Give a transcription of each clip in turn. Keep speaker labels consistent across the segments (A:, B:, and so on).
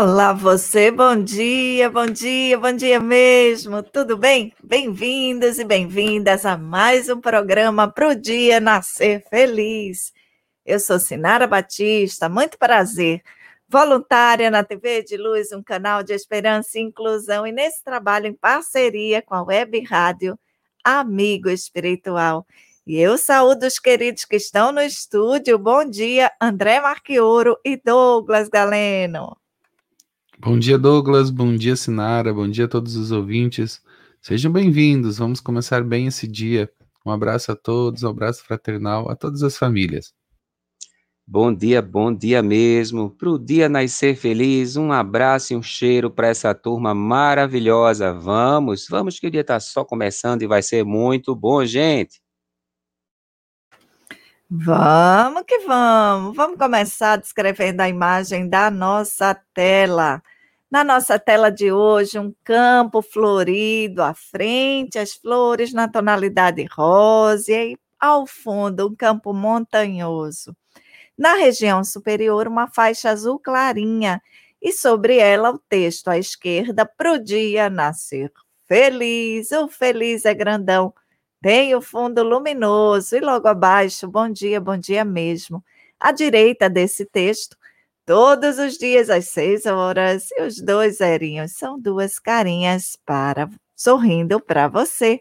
A: Olá, você, bom dia, bom dia, bom dia mesmo, tudo bem? Bem-vindos e bem-vindas a mais um programa Pro Dia Nascer Feliz. Eu sou Sinara Batista, muito prazer, voluntária na TV de Luz, um canal de esperança e inclusão, e nesse trabalho em parceria com a Web Rádio Amigo Espiritual. E eu saúdo os queridos que estão no estúdio. Bom dia, André Marquioro e Douglas Galeno.
B: Bom dia, Douglas. Bom dia, Sinara. Bom dia a todos os ouvintes. Sejam bem-vindos. Vamos começar bem esse dia. Um abraço a todos, um abraço fraternal a todas as famílias.
C: Bom dia, bom dia mesmo. Para o dia nascer feliz, um abraço e um cheiro para essa turma maravilhosa. Vamos, vamos que o dia está só começando e vai ser muito bom, gente.
A: Vamos que vamos. Vamos começar descrevendo a imagem da nossa tela. Na nossa tela de hoje, um campo florido à frente, as flores na tonalidade rosa e ao fundo um campo montanhoso. Na região superior, uma faixa azul clarinha e sobre ela o texto à esquerda, pro dia nascer feliz, o feliz é grandão tem o fundo luminoso e logo abaixo, bom dia, bom dia mesmo. À direita desse texto, todos os dias às seis horas, e os dois zerinhos são duas carinhas para sorrindo para você.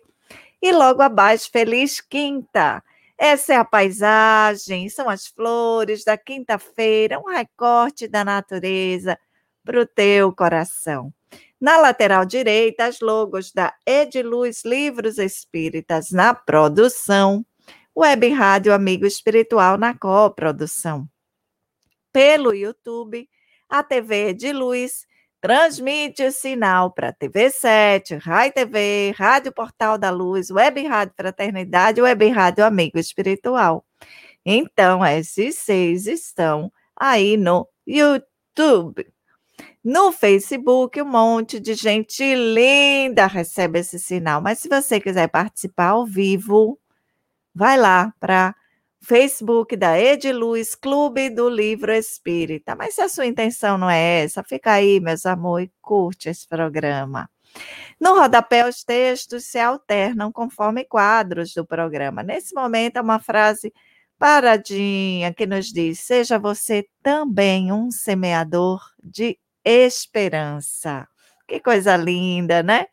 A: E logo abaixo, feliz quinta. Essa é a paisagem, são as flores da quinta-feira, um recorte da natureza para o teu coração. Na lateral direita, as logos da Ediluz Livros Espíritas na produção, Web Rádio Amigo Espiritual na coprodução. Pelo YouTube, a TV Ediluz transmite o sinal para TV7, Rai TV, Rádio Portal da Luz, Web Rádio Fraternidade, Web Rádio Amigo Espiritual. Então, esses seis estão aí no YouTube. No Facebook, um monte de gente linda recebe esse sinal. Mas se você quiser participar ao vivo, vai lá para Facebook da Ediluz Clube do Livro Espírita. Mas se a sua intenção não é essa, fica aí, meus amores, e curte esse programa. No rodapé, os textos se alternam conforme quadros do programa. Nesse momento, é uma frase paradinha que nos diz: Seja você também um semeador de esperança. Que coisa linda, né?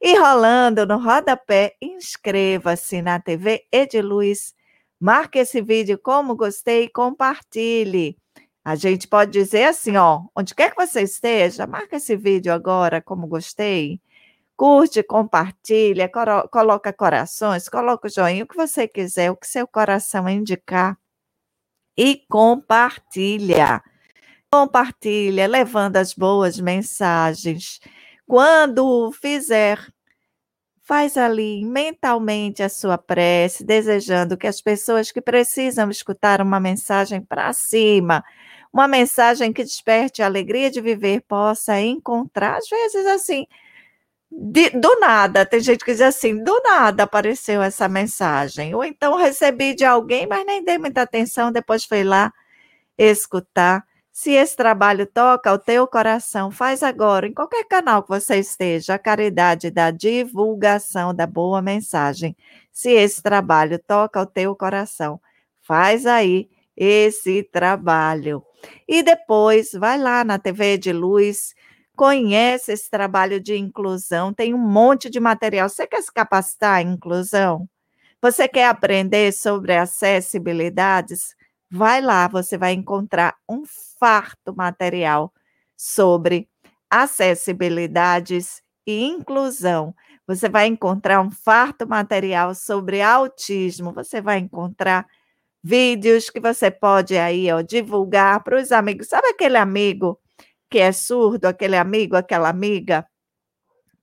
A: E rolando no rodapé, inscreva-se na TV Ediluz, marque esse vídeo como gostei e compartilhe. A gente pode dizer assim, ó, onde quer que você esteja, marca esse vídeo agora como gostei, curte, compartilha, coloca corações, coloca o joinha, o que você quiser, o que seu coração indicar e compartilha compartilha, levando as boas mensagens. Quando fizer, faz ali mentalmente a sua prece, desejando que as pessoas que precisam escutar uma mensagem para cima, uma mensagem que desperte a alegria de viver, possa encontrar, às vezes assim, de, do nada, tem gente que diz assim, do nada apareceu essa mensagem, ou então recebi de alguém, mas nem dei muita atenção, depois fui lá escutar. Se esse trabalho toca o teu coração, faz agora, em qualquer canal que você esteja, a caridade da divulgação da boa mensagem. Se esse trabalho toca o teu coração, faz aí esse trabalho. E depois, vai lá na TV de Luz, conhece esse trabalho de inclusão, tem um monte de material. Você quer se capacitar em inclusão? Você quer aprender sobre acessibilidades? Vai lá, você vai encontrar um farto material sobre acessibilidades e inclusão. Você vai encontrar um farto material sobre autismo. Você vai encontrar vídeos que você pode aí ó, divulgar para os amigos. Sabe aquele amigo que é surdo, aquele amigo, aquela amiga?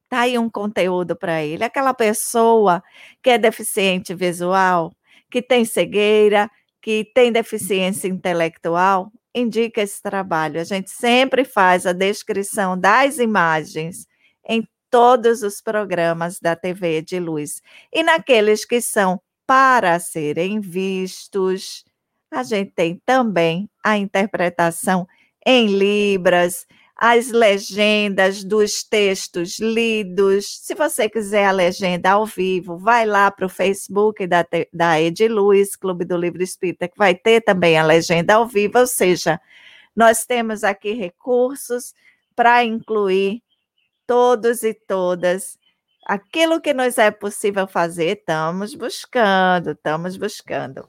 A: Tá aí um conteúdo para ele. Aquela pessoa que é deficiente visual, que tem cegueira, que tem deficiência intelectual, indica esse trabalho. A gente sempre faz a descrição das imagens em todos os programas da TV de luz. E naqueles que são para serem vistos, a gente tem também a interpretação em Libras, as legendas dos textos lidos. Se você quiser a legenda ao vivo, vai lá para o Facebook da, da Ediluz, Clube do Livro Espírita, que vai ter também a legenda ao vivo, ou seja, nós temos aqui recursos para incluir todos e todas. Aquilo que nos é possível fazer, estamos buscando, estamos buscando.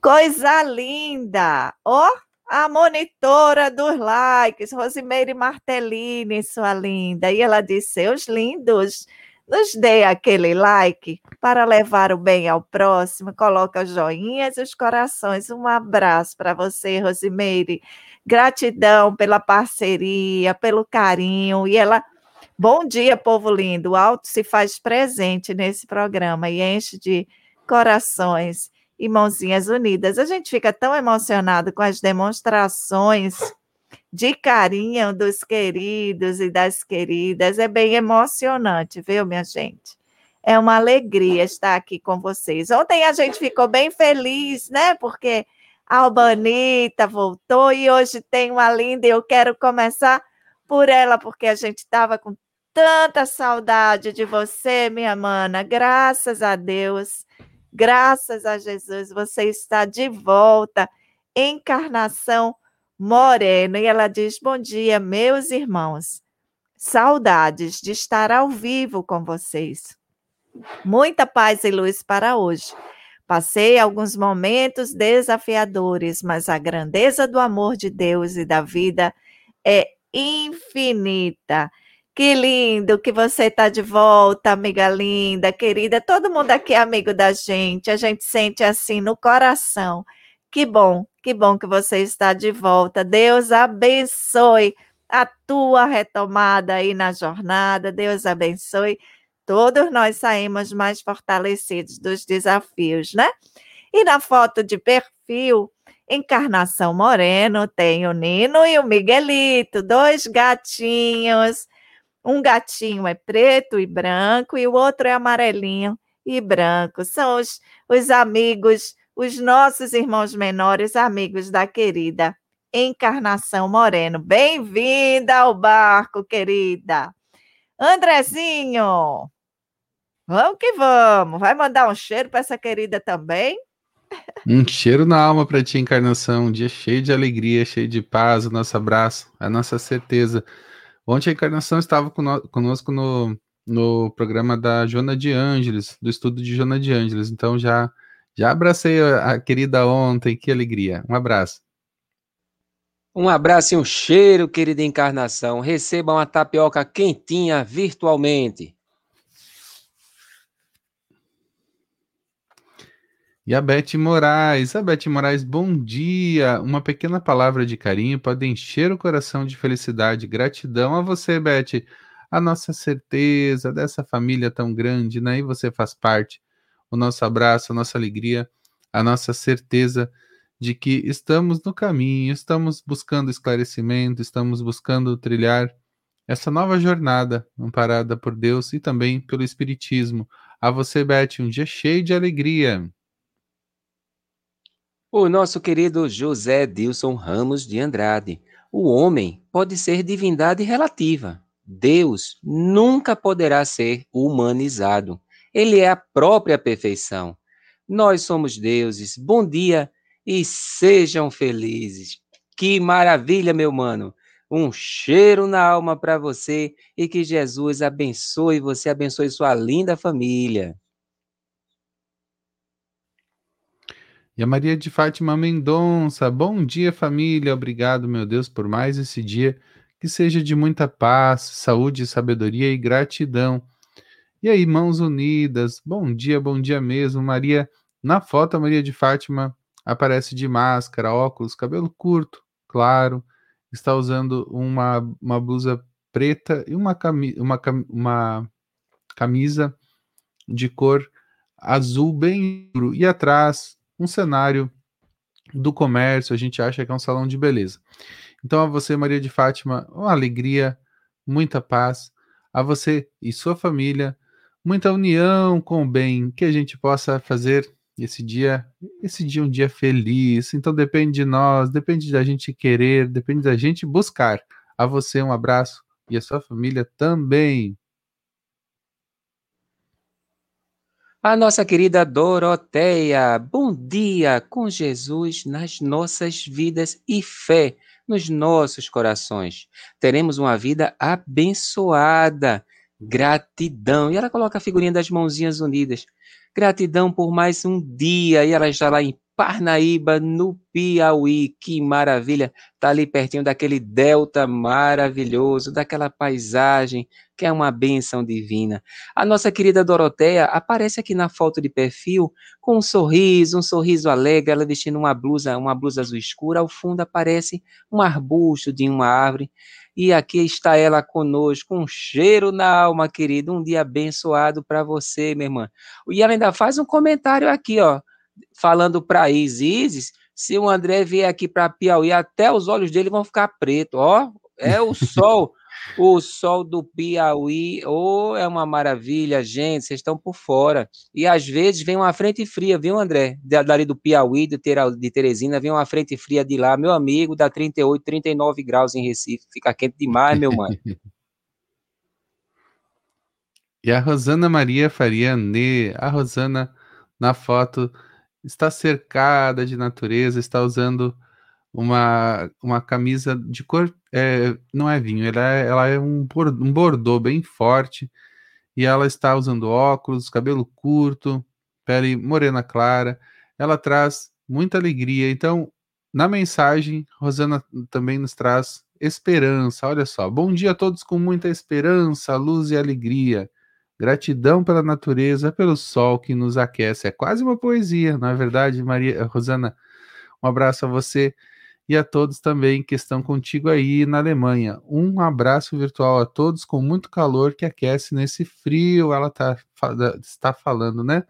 A: Coisa linda! Ó, oh, a monitora dos likes, Rosimeire Martellini, sua linda. E ela disse: Seus lindos, nos dê aquele like para levar o bem ao próximo. Coloca joinhas e os corações. Um abraço para você, Rosimeire. Gratidão pela parceria, pelo carinho. E ela. Bom dia, povo lindo. O alto se faz presente nesse programa e enche de corações e mãozinhas unidas. A gente fica tão emocionado com as demonstrações de carinho dos queridos e das queridas. É bem emocionante, viu, minha gente? É uma alegria estar aqui com vocês. Ontem a gente ficou bem feliz, né? Porque a Albanita voltou e hoje tem uma linda. E eu quero começar por ela, porque a gente estava com tanta saudade de você, minha mana. Graças a Deus Graças a Jesus, você está de volta. Encarnação Moreno. E ela diz: Bom dia, meus irmãos. Saudades de estar ao vivo com vocês. Muita paz e luz para hoje. Passei alguns momentos desafiadores, mas a grandeza do amor de Deus e da vida é infinita. Que lindo que você está de volta, amiga linda, querida. Todo mundo aqui é amigo da gente. A gente sente assim no coração. Que bom, que bom que você está de volta. Deus abençoe a tua retomada aí na jornada. Deus abençoe. Todos nós saímos mais fortalecidos dos desafios, né? E na foto de perfil, Encarnação Moreno, tem o Nino e o Miguelito, dois gatinhos um gatinho é preto e branco e o outro é amarelinho e branco. São os, os amigos, os nossos irmãos menores, amigos da querida Encarnação Moreno. Bem-vinda ao barco, querida. Andrezinho, vamos que vamos. Vai mandar um cheiro para essa querida também?
B: Um cheiro na alma para ti, Encarnação. Um dia cheio de alegria, cheio de paz. O nosso abraço, a nossa certeza Ontem a Encarnação estava conosco no, no programa da Joana de Ângeles, do estudo de Joana de Ângeles. Então já, já abracei a querida ontem, que alegria. Um abraço.
C: Um abraço e um cheiro, querida Encarnação. Receba uma tapioca quentinha virtualmente.
B: E a Beth Moraes. A Beth Moraes, bom dia. Uma pequena palavra de carinho pode encher o coração de felicidade. Gratidão a você, Beth. A nossa certeza dessa família tão grande, né? E você faz parte. O nosso abraço, a nossa alegria, a nossa certeza de que estamos no caminho, estamos buscando esclarecimento, estamos buscando trilhar essa nova jornada amparada por Deus e também pelo Espiritismo. A você, Beth, um dia cheio de alegria.
C: O nosso querido José Dilson Ramos de Andrade. O homem pode ser divindade relativa. Deus nunca poderá ser humanizado. Ele é a própria perfeição. Nós somos deuses. Bom dia e sejam felizes. Que maravilha, meu mano. Um cheiro na alma para você e que Jesus abençoe você, abençoe sua linda família.
B: E a Maria de Fátima Mendonça, bom dia família, obrigado meu Deus por mais esse dia, que seja de muita paz, saúde, sabedoria e gratidão. E aí, mãos unidas, bom dia, bom dia mesmo. Maria, na foto, a Maria de Fátima aparece de máscara, óculos, cabelo curto, claro, está usando uma, uma blusa preta e uma, cami uma, uma camisa de cor azul bem escuro. E atrás, um cenário do comércio, a gente acha que é um salão de beleza. Então, a você, Maria de Fátima, uma alegria, muita paz. A você e sua família, muita união com o bem, que a gente possa fazer esse dia, esse dia um dia feliz. Então depende de nós, depende da gente querer, depende da gente buscar A você um abraço e a sua família também.
C: A nossa querida Doroteia, bom dia com Jesus nas nossas vidas e fé nos nossos corações. Teremos uma vida abençoada. Gratidão. E ela coloca a figurinha das mãozinhas unidas. Gratidão por mais um dia. E ela está lá em Parnaíba, no Piauí. Que maravilha! Está ali pertinho daquele delta maravilhoso, daquela paisagem que é uma benção divina. A nossa querida Doroteia aparece aqui na foto de perfil com um sorriso, um sorriso alegre, ela vestindo uma blusa, uma blusa azul escura. Ao fundo aparece um arbusto de uma árvore. E aqui está ela conosco, um cheiro na alma, querido. Um dia abençoado para você, minha irmã. E ela ainda faz um comentário aqui, ó falando para Isis, se o André vier aqui para Piauí, até os olhos dele vão ficar pretos, ó. É o sol, o sol do Piauí, oh, é uma maravilha, gente, vocês estão por fora. E às vezes vem uma frente fria, viu, André? Dali do Piauí, de, de Teresina, vem uma frente fria de lá, meu amigo, dá 38, 39 graus em Recife, fica quente demais, meu mano.
B: e a Rosana Maria Faria Nê, a Rosana na foto está cercada de natureza, está usando uma, uma camisa de cor. É, não é vinho, ela é, ela é um, um bordô bem forte. E ela está usando óculos, cabelo curto, pele morena clara. Ela traz muita alegria. Então, na mensagem, Rosana também nos traz esperança. Olha só. Bom dia a todos com muita esperança, luz e alegria. Gratidão pela natureza, pelo sol que nos aquece. É quase uma poesia, não é verdade, Maria Rosana? Um abraço a você e a todos também que estão contigo aí na Alemanha. Um abraço virtual a todos com muito calor que aquece nesse frio. Ela tá, está falando, né?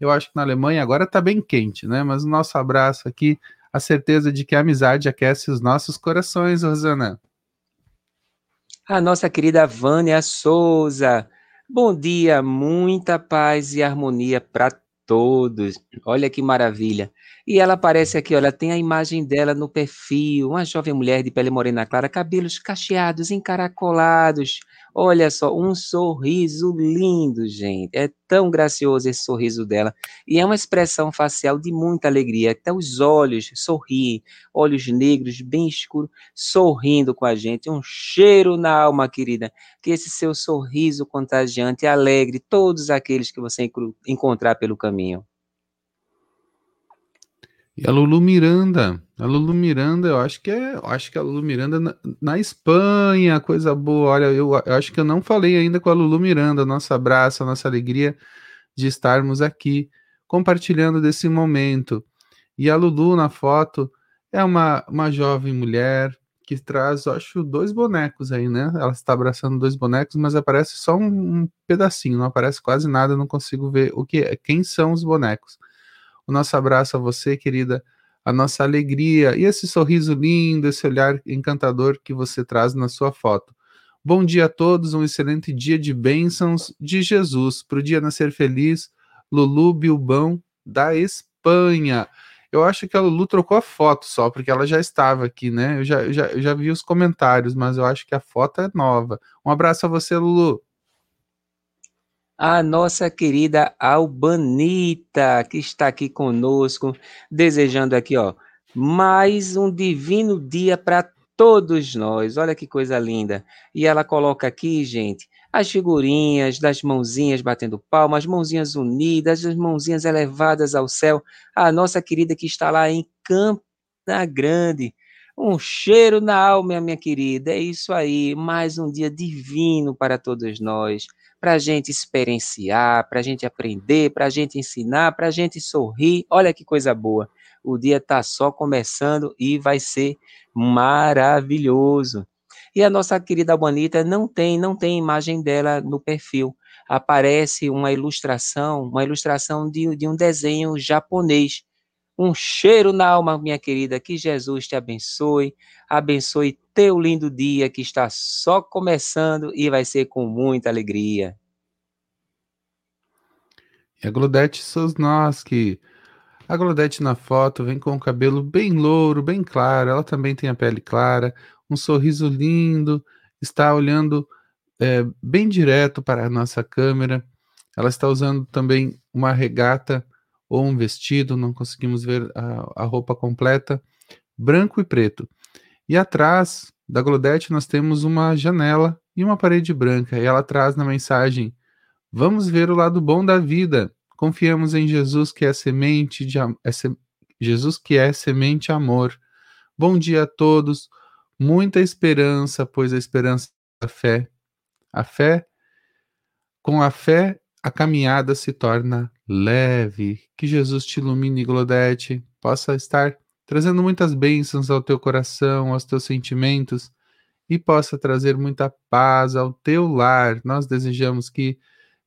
B: Eu acho que na Alemanha agora está bem quente, né? Mas o nosso abraço aqui, a certeza de que a amizade aquece os nossos corações, Rosana.
C: A nossa querida Vânia Souza. Bom dia, muita paz e harmonia para todos. Olha que maravilha. E ela aparece aqui, olha, tem a imagem dela no perfil, uma jovem mulher de pele morena clara, cabelos cacheados, encaracolados. Olha só, um sorriso lindo, gente. É tão gracioso esse sorriso dela. E é uma expressão facial de muita alegria. Até os olhos sorriem, olhos negros, bem escuros, sorrindo com a gente. Um cheiro na alma, querida. Que esse seu sorriso contagiante alegre todos aqueles que você encontrar pelo caminho.
B: E a Lulu Miranda, a Lulu Miranda, eu acho que é, acho que a Lulu Miranda na, na Espanha, coisa boa. Olha, eu, eu, acho que eu não falei ainda com a Lulu Miranda, nosso abraço, a nossa alegria de estarmos aqui compartilhando desse momento. E a Lulu na foto é uma, uma jovem mulher que traz, acho, dois bonecos aí, né? Ela está abraçando dois bonecos, mas aparece só um, um pedacinho, não aparece quase nada, não consigo ver o que é, quem são os bonecos o nosso abraço a você, querida, a nossa alegria e esse sorriso lindo, esse olhar encantador que você traz na sua foto. Bom dia a todos, um excelente dia de bênçãos de Jesus. Para o dia nascer feliz, Lulu Bilbão, da Espanha. Eu acho que a Lulu trocou a foto só, porque ela já estava aqui, né? Eu já, já, já vi os comentários, mas eu acho que a foto é nova. Um abraço a você, Lulu
C: a nossa querida Albanita, que está aqui conosco, desejando aqui, ó, mais um divino dia para todos nós. Olha que coisa linda. E ela coloca aqui, gente, as figurinhas das mãozinhas batendo palmas, as mãozinhas unidas, as mãozinhas elevadas ao céu. A nossa querida que está lá em Campina Grande. Um cheiro na alma, minha querida. É isso aí. Mais um dia divino para todos nós para a gente experienciar, para a gente aprender, para a gente ensinar, para a gente sorrir. Olha que coisa boa. O dia está só começando e vai ser maravilhoso. E a nossa querida Bonita não tem, não tem imagem dela no perfil. Aparece uma ilustração, uma ilustração de, de um desenho japonês. Um cheiro na alma, minha querida. Que Jesus te abençoe, abençoe teu lindo dia que está só começando e vai ser com muita alegria.
B: E a Glodete Sosnoski. A Glodete na foto vem com o cabelo bem louro, bem claro. Ela também tem a pele clara, um sorriso lindo, está olhando é, bem direto para a nossa câmera. Ela está usando também uma regata ou um vestido, não conseguimos ver a, a roupa completa, branco e preto. E atrás da Glodete nós temos uma janela e uma parede branca, e ela traz na mensagem: Vamos ver o lado bom da vida. Confiamos em Jesus que é semente de é se, Jesus que é semente amor. Bom dia a todos. Muita esperança, pois a esperança é a fé. A fé com a fé a caminhada se torna leve. Que Jesus te ilumine, Glodete, possa estar trazendo muitas bênçãos ao teu coração, aos teus sentimentos e possa trazer muita paz ao teu lar. Nós desejamos que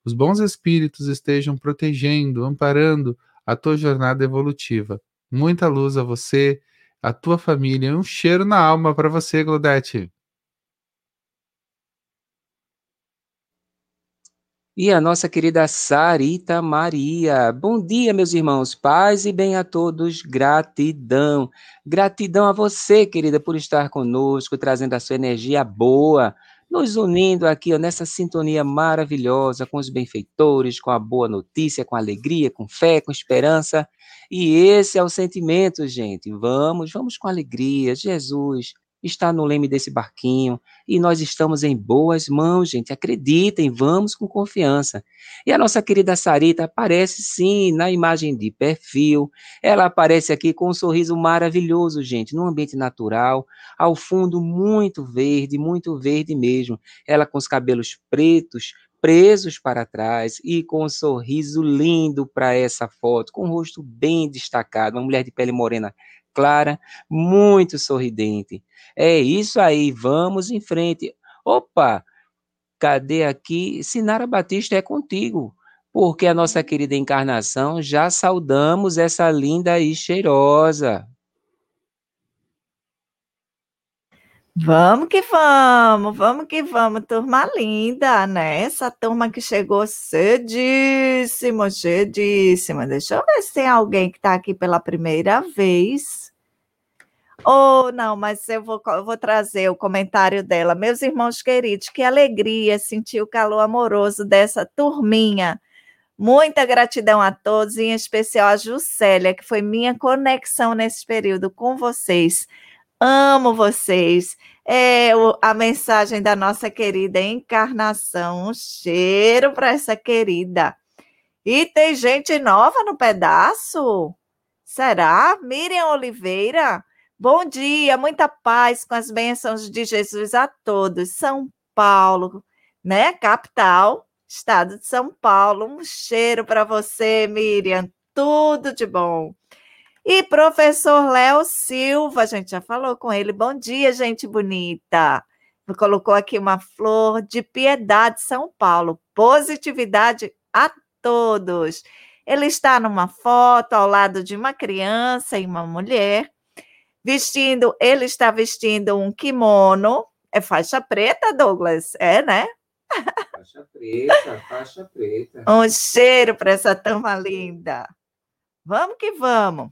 B: os bons espíritos estejam protegendo, amparando a tua jornada evolutiva. Muita luz a você, a tua família, um cheiro na alma para você, Glodete.
C: E a nossa querida Sarita Maria. Bom dia, meus irmãos. Paz e bem a todos. Gratidão. Gratidão a você, querida, por estar conosco, trazendo a sua energia boa, nos unindo aqui ó, nessa sintonia maravilhosa com os benfeitores, com a boa notícia, com alegria, com fé, com esperança. E esse é o sentimento, gente. Vamos, vamos com alegria. Jesus está no leme desse barquinho e nós estamos em boas mãos, gente. Acreditem, vamos com confiança. E a nossa querida Sarita aparece sim na imagem de perfil. Ela aparece aqui com um sorriso maravilhoso, gente, num ambiente natural, ao fundo muito verde, muito verde mesmo. Ela com os cabelos pretos, presos para trás e com um sorriso lindo para essa foto, com o rosto bem destacado, uma mulher de pele morena clara, muito sorridente. É isso aí, vamos em frente. Opa, cadê aqui? Sinara Batista é contigo, porque a nossa querida encarnação já saudamos essa linda e cheirosa.
A: Vamos que vamos, vamos que vamos, turma linda, né? Essa turma que chegou cedíssimo, cedíssima. Deixa eu ver se tem alguém que está aqui pela primeira vez. Oh, não, mas eu vou, eu vou trazer o comentário dela. Meus irmãos queridos, que alegria sentir o calor amoroso dessa turminha. Muita gratidão a todos, em especial a Juscelia, que foi minha conexão nesse período com vocês. Amo vocês. É a mensagem da nossa querida encarnação. Um cheiro para essa querida. E tem gente nova no pedaço? Será? Miriam Oliveira? Bom dia, muita paz com as bênçãos de Jesus a todos. São Paulo, né? Capital, estado de São Paulo. Um cheiro para você, Miriam. Tudo de bom. E professor Léo Silva, a gente já falou com ele. Bom dia, gente bonita. Colocou aqui uma flor de piedade, São Paulo. Positividade a todos. Ele está numa foto ao lado de uma criança e uma mulher, vestindo, ele está vestindo um kimono. É faixa preta, Douglas? É, né?
C: Faixa preta, faixa preta.
A: Um cheiro para essa turma linda. Vamos que vamos.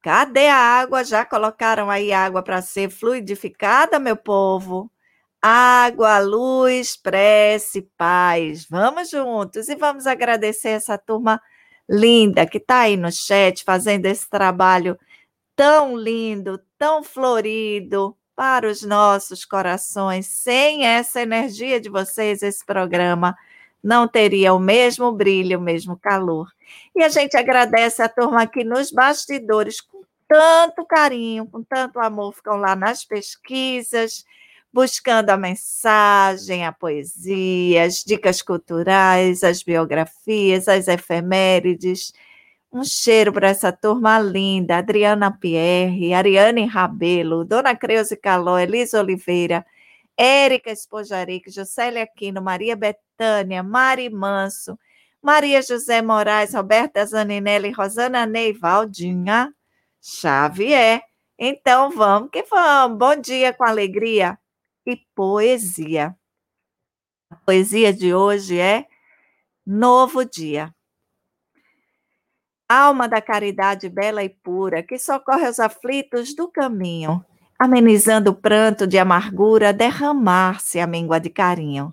A: Cadê a água? Já colocaram aí água para ser fluidificada, meu povo? Água, luz, prece, paz. Vamos juntos e vamos agradecer essa turma linda que está aí no chat fazendo esse trabalho tão lindo, tão florido para os nossos corações. Sem essa energia de vocês, esse programa não teria o mesmo brilho, o mesmo calor. E a gente agradece a turma aqui nos bastidores com tanto carinho, com tanto amor, ficam lá nas pesquisas, buscando a mensagem, a poesia, as dicas culturais, as biografias, as efemérides. Um cheiro para essa turma linda, Adriana Pierre, Ariane Rabelo, Dona Creuze Caló, Elisa Oliveira, Érica Espojaric, Juscelia Aquino, Maria Betânia, Mari Manso, Maria José Moraes, Roberta Zaninelli, Rosana Neivaldinha Xavier. Então vamos que vamos. Bom dia com alegria e poesia. A poesia de hoje é Novo Dia. Alma da caridade bela e pura, que socorre aos aflitos do caminho. amenizando o pranto de amargura, derramar-se a míngua de carinho.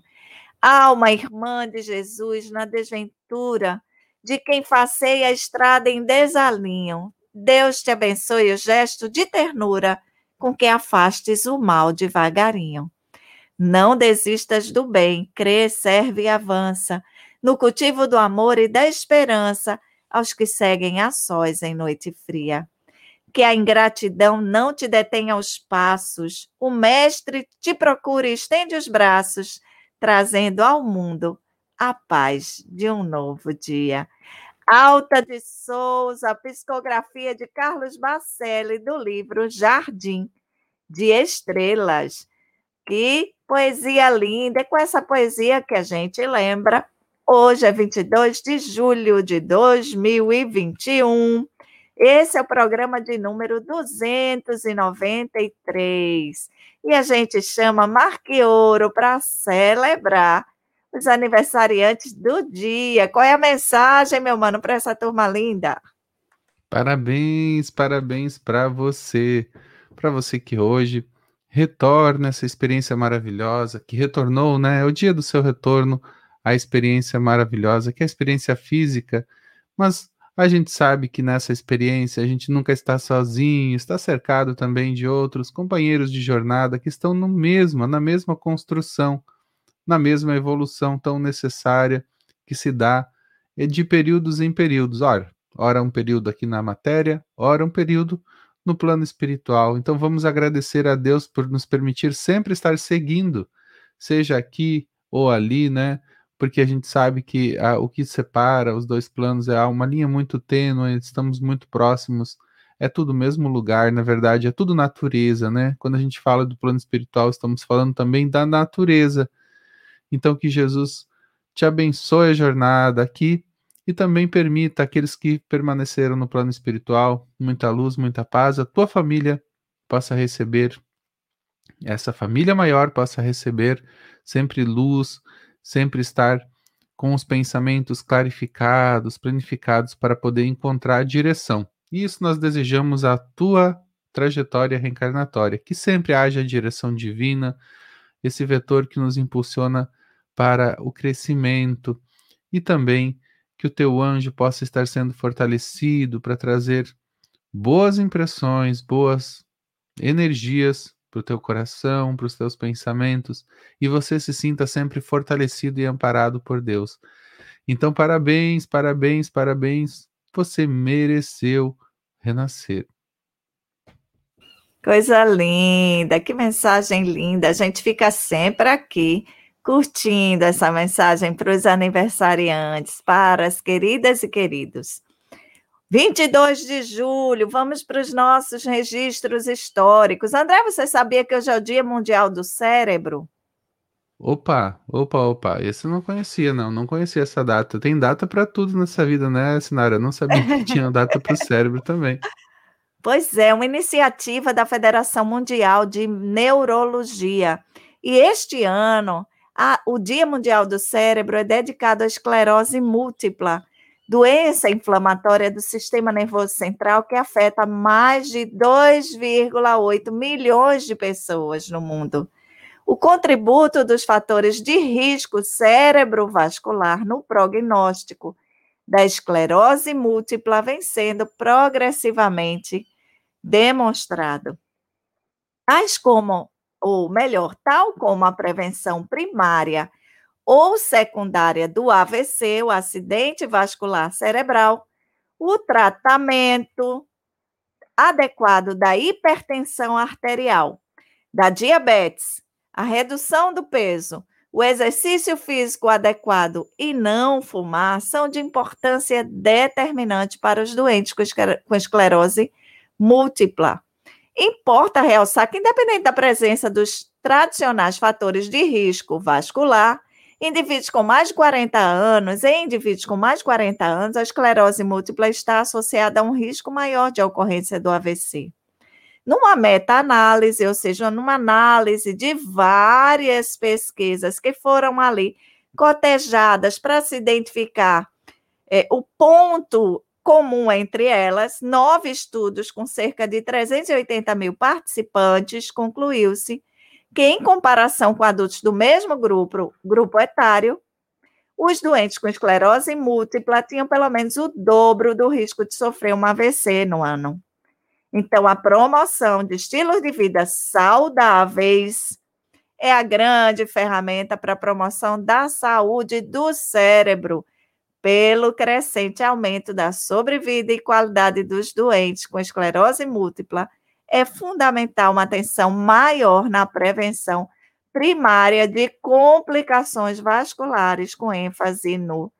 A: Alma irmã de Jesus na desventura, de quem faceia a estrada em desalinho, Deus te abençoe o gesto de ternura com que afastes o mal devagarinho. Não desistas do bem, crê, serve e avança, no cultivo do amor e da esperança aos que seguem a sós em noite fria. Que a ingratidão não te detenha os passos, o Mestre te procura e estende os braços, trazendo ao mundo a paz de um novo dia. Alta de Souza, psicografia de Carlos Bacelli, do livro Jardim de Estrelas. Que poesia linda! É com essa poesia que a gente lembra. Hoje é 22 de julho de 2021. Esse é o programa de número 293. E a gente chama Marque Ouro para celebrar os aniversariantes do dia. Qual é a mensagem, meu mano, para essa turma linda?
B: Parabéns, parabéns para você. Para você que hoje retorna essa experiência maravilhosa, que retornou, né? É o dia do seu retorno, a experiência maravilhosa, que é a experiência física, mas a gente sabe que nessa experiência a gente nunca está sozinho, está cercado também de outros companheiros de jornada que estão no mesmo, na mesma construção na mesma evolução tão necessária que se dá de períodos em períodos. Ora, ora um período aqui na matéria, ora um período no plano espiritual. Então vamos agradecer a Deus por nos permitir sempre estar seguindo, seja aqui ou ali, né? Porque a gente sabe que a, o que separa os dois planos é uma linha muito tênue, estamos muito próximos, é tudo o mesmo lugar, na verdade, é tudo natureza, né? Quando a gente fala do plano espiritual, estamos falando também da natureza então, que Jesus te abençoe a jornada aqui e também permita aqueles que permaneceram no plano espiritual muita luz, muita paz, a tua família possa receber, essa família maior possa receber sempre luz, sempre estar com os pensamentos clarificados, planificados para poder encontrar a direção. E isso nós desejamos a tua trajetória reencarnatória, que sempre haja a direção divina, esse vetor que nos impulsiona para o crescimento e também que o teu anjo possa estar sendo fortalecido para trazer boas impressões, boas energias para o teu coração, para os teus pensamentos e você se sinta sempre fortalecido e amparado por Deus. Então, parabéns, parabéns, parabéns. Você mereceu renascer.
A: Coisa linda, que mensagem linda. A gente fica sempre aqui curtindo essa mensagem para os aniversariantes, para as queridas e queridos. 22 de julho, vamos para os nossos registros históricos. André, você sabia que hoje é o Dia Mundial do Cérebro?
B: Opa, opa, opa. Esse eu não conhecia, não. Não conhecia essa data. Tem data para tudo nessa vida, né, Sinara? Eu não sabia que tinha data para o cérebro também.
A: Pois é, uma iniciativa da Federação Mundial de Neurologia. E este ano, a, o Dia Mundial do Cérebro é dedicado à esclerose múltipla, doença inflamatória do sistema nervoso central que afeta mais de 2,8 milhões de pessoas no mundo. O contributo dos fatores de risco cerebrovascular no prognóstico da esclerose múltipla vem sendo progressivamente demonstrado. Tais como, ou melhor, tal como a prevenção primária ou secundária do AVC, o acidente vascular cerebral, o tratamento adequado da hipertensão arterial, da diabetes, a redução do peso, o exercício físico adequado e não fumar são de importância determinante para os doentes com esclerose múltipla. Importa realçar que, independente da presença dos tradicionais fatores de risco vascular, indivíduos com mais de 40 anos e indivíduos com mais de 40 anos, a esclerose múltipla está associada a um risco maior de ocorrência do AVC. Numa meta-análise, ou seja, numa análise de várias pesquisas que foram ali cotejadas para se identificar é, o ponto comum entre elas, nove estudos com cerca de 380 mil participantes, concluiu-se que, em comparação com adultos do mesmo grupo, grupo etário, os doentes com esclerose múltipla tinham pelo menos o dobro do risco de sofrer um AVC no ano. Então, a promoção de estilos de vida saudáveis é a grande ferramenta para a promoção da saúde do cérebro pelo crescente aumento da sobrevida e qualidade dos doentes com esclerose múltipla, é fundamental uma atenção maior na prevenção primária de complicações vasculares, com ênfase no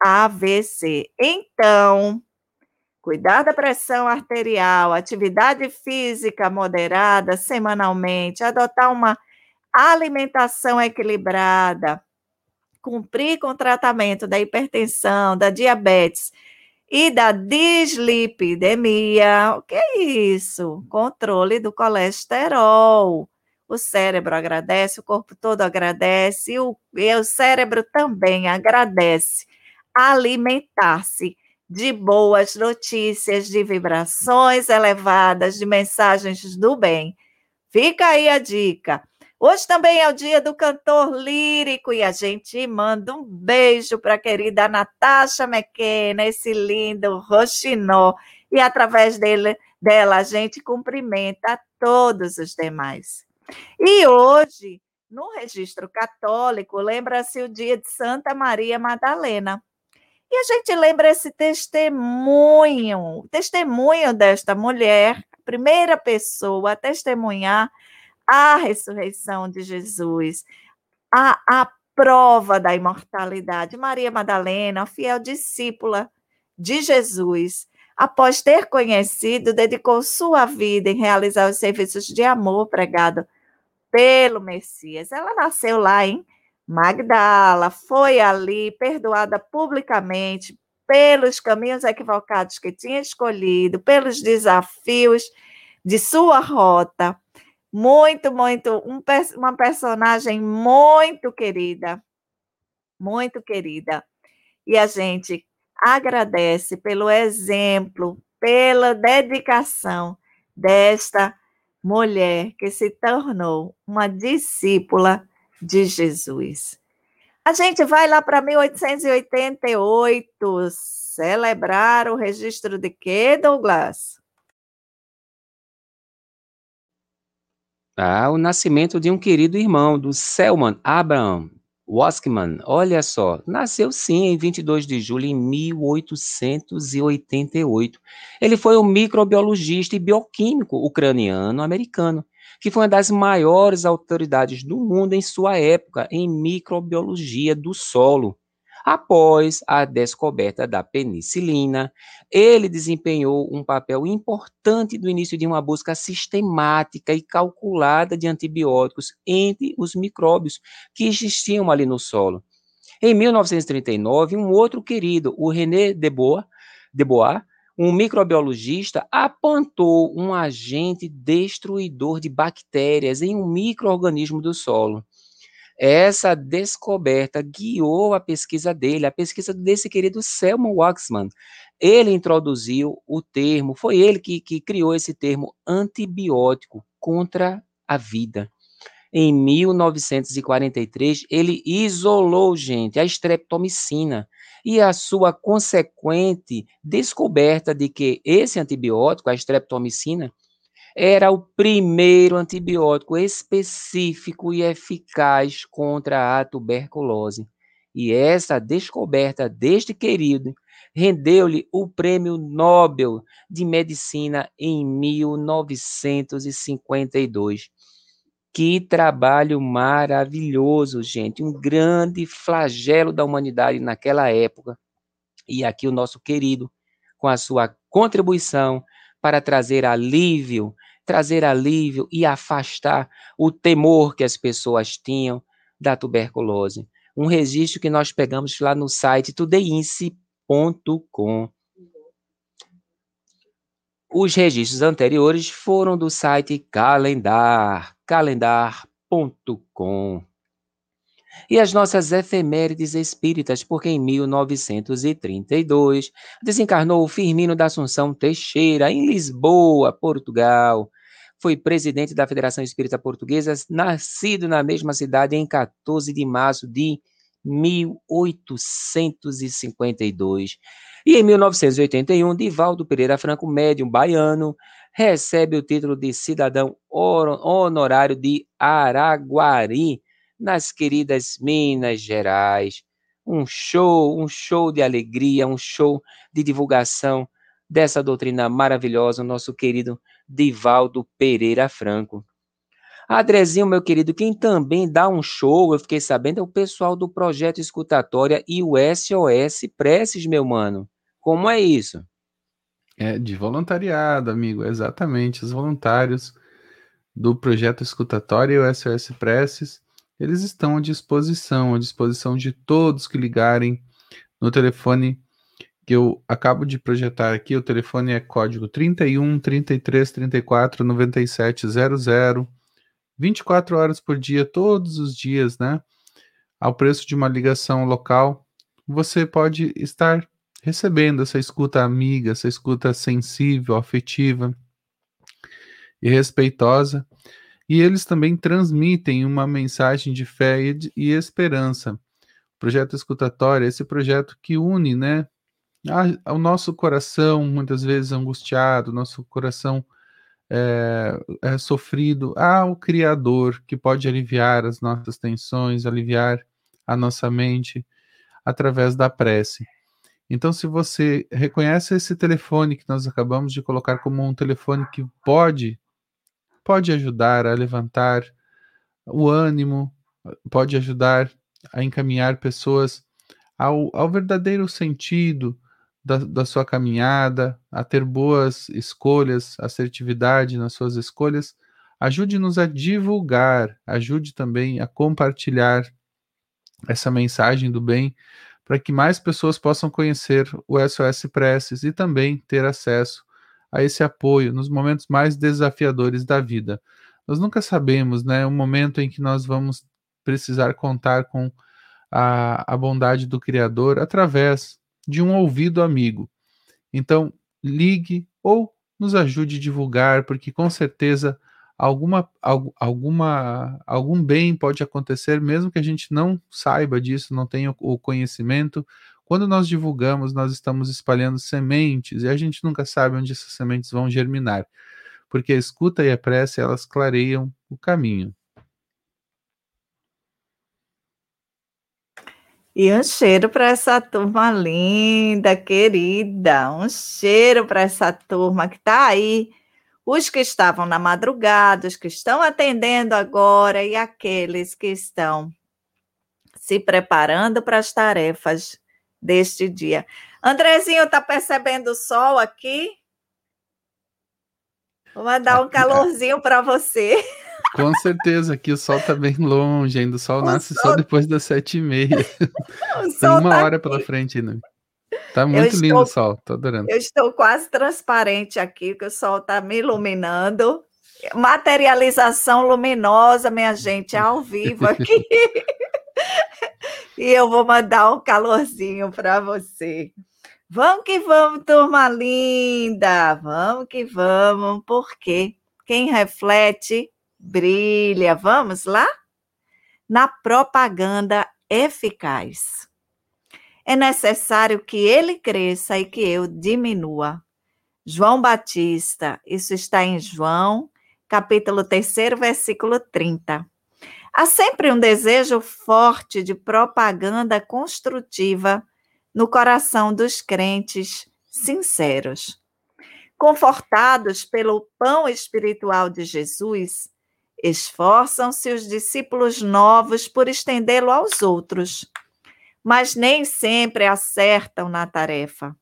A: AVC. Então, cuidar da pressão arterial, atividade física moderada semanalmente, adotar uma alimentação equilibrada, cumprir com o tratamento da hipertensão, da diabetes e da dislipidemia. O que é isso? Controle do colesterol. O cérebro agradece, o corpo todo agradece, e o, e o cérebro também agradece. Alimentar-se de boas notícias, de vibrações elevadas, de mensagens do bem. Fica aí a dica. Hoje também é o dia do cantor lírico e a gente manda um beijo para a querida Natasha McKenna, esse lindo roxinó. E através dele, dela a gente cumprimenta todos os demais. E hoje, no registro católico, lembra-se o dia de Santa Maria Madalena. E a gente lembra esse testemunho, testemunho desta mulher, primeira pessoa a testemunhar a ressurreição de Jesus, a, a prova da imortalidade. Maria Madalena, fiel discípula de Jesus, após ter conhecido, dedicou sua vida em realizar os serviços de amor pregado pelo Messias. Ela nasceu lá em Magdala, foi ali perdoada publicamente pelos caminhos equivocados que tinha escolhido, pelos desafios de sua rota muito, muito, um, uma personagem muito querida, muito querida. E a gente agradece pelo exemplo, pela dedicação desta mulher que se tornou uma discípula de Jesus. A gente vai lá para 1888 celebrar o registro de quê, Douglas?
C: Ah, o nascimento de um querido irmão, do Selman Abraham Waskman. Olha só, nasceu sim em 22 de julho de 1888. Ele foi um microbiologista e bioquímico ucraniano-americano, que foi uma das maiores autoridades do mundo em sua época em microbiologia do solo. Após a descoberta da penicilina, ele desempenhou um papel importante no início de uma busca sistemática e calculada de antibióticos entre os micróbios que existiam ali no solo. Em 1939, um outro querido, o René Debois, um microbiologista, apontou um agente destruidor de bactérias em um microorganismo do solo. Essa descoberta guiou a pesquisa dele, a pesquisa desse querido Selman Waxman. Ele introduziu o termo, foi ele que, que criou esse termo antibiótico contra a vida. Em 1943, ele isolou, gente, a streptomicina e a sua consequente descoberta de que esse antibiótico, a streptomicina, era o primeiro antibiótico específico e eficaz contra a tuberculose. E essa descoberta deste querido rendeu-lhe o Prêmio Nobel de Medicina em 1952. Que trabalho maravilhoso, gente! Um grande flagelo da humanidade naquela época. E aqui o nosso querido, com a sua contribuição para trazer alívio trazer alívio e afastar o temor que as pessoas tinham da tuberculose. Um registro que nós pegamos lá no site tudeince.com. Os registros anteriores foram do site Calendar, calendar.com. e as nossas efemérides espíritas, porque em 1932 desencarnou Firmino da Assunção Teixeira, em Lisboa, Portugal. Foi presidente da Federação Espírita Portuguesa, nascido na mesma cidade em 14 de março de 1852. E em 1981, Divaldo Pereira Franco, médium baiano, recebe o título de cidadão honorário de Araguari, nas queridas Minas Gerais. Um show, um show de alegria, um show de divulgação dessa doutrina maravilhosa, o nosso querido Divaldo Pereira Franco. Adrezinho, meu querido, quem também dá um show, eu fiquei sabendo, é o pessoal do Projeto Escutatória e o SOS Preces, meu mano. Como é isso?
B: É de voluntariado, amigo, exatamente. Os voluntários do Projeto Escutatória e o SOS Preces eles estão à disposição, à disposição de todos que ligarem no telefone que eu acabo de projetar aqui. O telefone é código 31 33 34 97 00. 24 horas por dia, todos os dias, né? Ao preço de uma ligação local, você pode estar recebendo essa escuta amiga, essa escuta sensível, afetiva e respeitosa e eles também transmitem uma mensagem de fé e, de, e esperança. O projeto escutatório é esse projeto que une, né, a, o nosso coração, muitas vezes angustiado, nosso coração é, é, sofrido, ao Criador, que pode aliviar as nossas tensões, aliviar a nossa mente através da prece. Então, se você reconhece esse telefone que nós acabamos de colocar como um telefone que pode pode ajudar a levantar o ânimo, pode ajudar a encaminhar pessoas ao, ao verdadeiro sentido da, da sua caminhada, a ter boas escolhas, assertividade nas suas escolhas. Ajude-nos a divulgar, ajude também a compartilhar essa mensagem do bem para que mais pessoas possam conhecer o SOS Preces e também ter acesso a esse apoio nos momentos mais desafiadores da vida. Nós nunca sabemos, né, o momento em que nós vamos precisar contar com a, a bondade do Criador através de um ouvido amigo. Então, ligue ou nos ajude a divulgar, porque com certeza alguma, alguma, algum bem pode acontecer, mesmo que a gente não saiba disso, não tenha o conhecimento, quando nós divulgamos, nós estamos espalhando sementes e a gente nunca sabe onde essas sementes vão germinar, porque a escuta e a prece elas clareiam o caminho.
A: E um cheiro para essa turma linda, querida. Um cheiro para essa turma que está aí. Os que estavam na madrugada, os que estão atendendo agora e aqueles que estão se preparando para as tarefas deste dia. Andrezinho, está percebendo o sol aqui? Vou mandar um calorzinho para você.
B: Com certeza, aqui o sol está bem longe, ainda o sol o nasce sol... só depois das sete e meia. Tem uma tá hora aqui. pela frente ainda. Tá muito eu lindo estou... o sol, tô adorando.
A: Eu estou quase transparente aqui, que o sol está me iluminando. Materialização luminosa, minha gente, ao vivo aqui. e eu vou mandar um calorzinho para você. Vamos que vamos, turma linda! Vamos que vamos, porque quem reflete brilha. Vamos lá? Na propaganda eficaz. É necessário que ele cresça e que eu diminua. João Batista, isso está em João, capítulo 3, versículo 30. Há sempre um desejo forte de propaganda construtiva no coração dos crentes sinceros. Confortados pelo pão espiritual de Jesus, esforçam-se os discípulos novos por estendê-lo aos outros, mas nem sempre acertam na tarefa.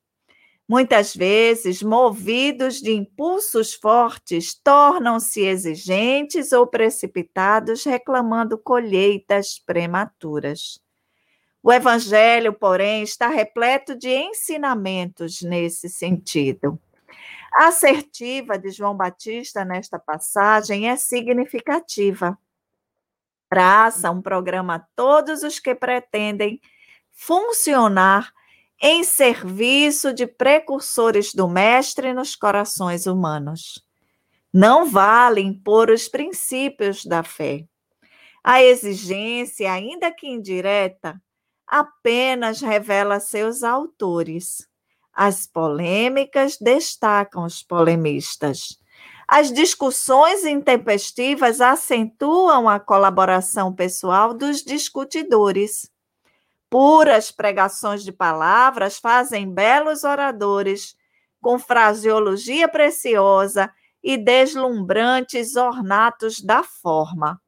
A: Muitas vezes, movidos de impulsos fortes, tornam-se exigentes ou precipitados, reclamando colheitas prematuras. O Evangelho, porém, está repleto de ensinamentos nesse sentido. Assertiva de João Batista nesta passagem é significativa. Traça um programa a todos os que pretendem funcionar em serviço de precursores do Mestre nos corações humanos. Não vale impor os princípios da fé. A exigência, ainda que indireta, apenas revela seus autores. As polêmicas destacam os polemistas. As discussões intempestivas acentuam a colaboração pessoal dos discutidores. Puras pregações de palavras fazem belos oradores, com fraseologia preciosa e deslumbrantes ornatos da forma.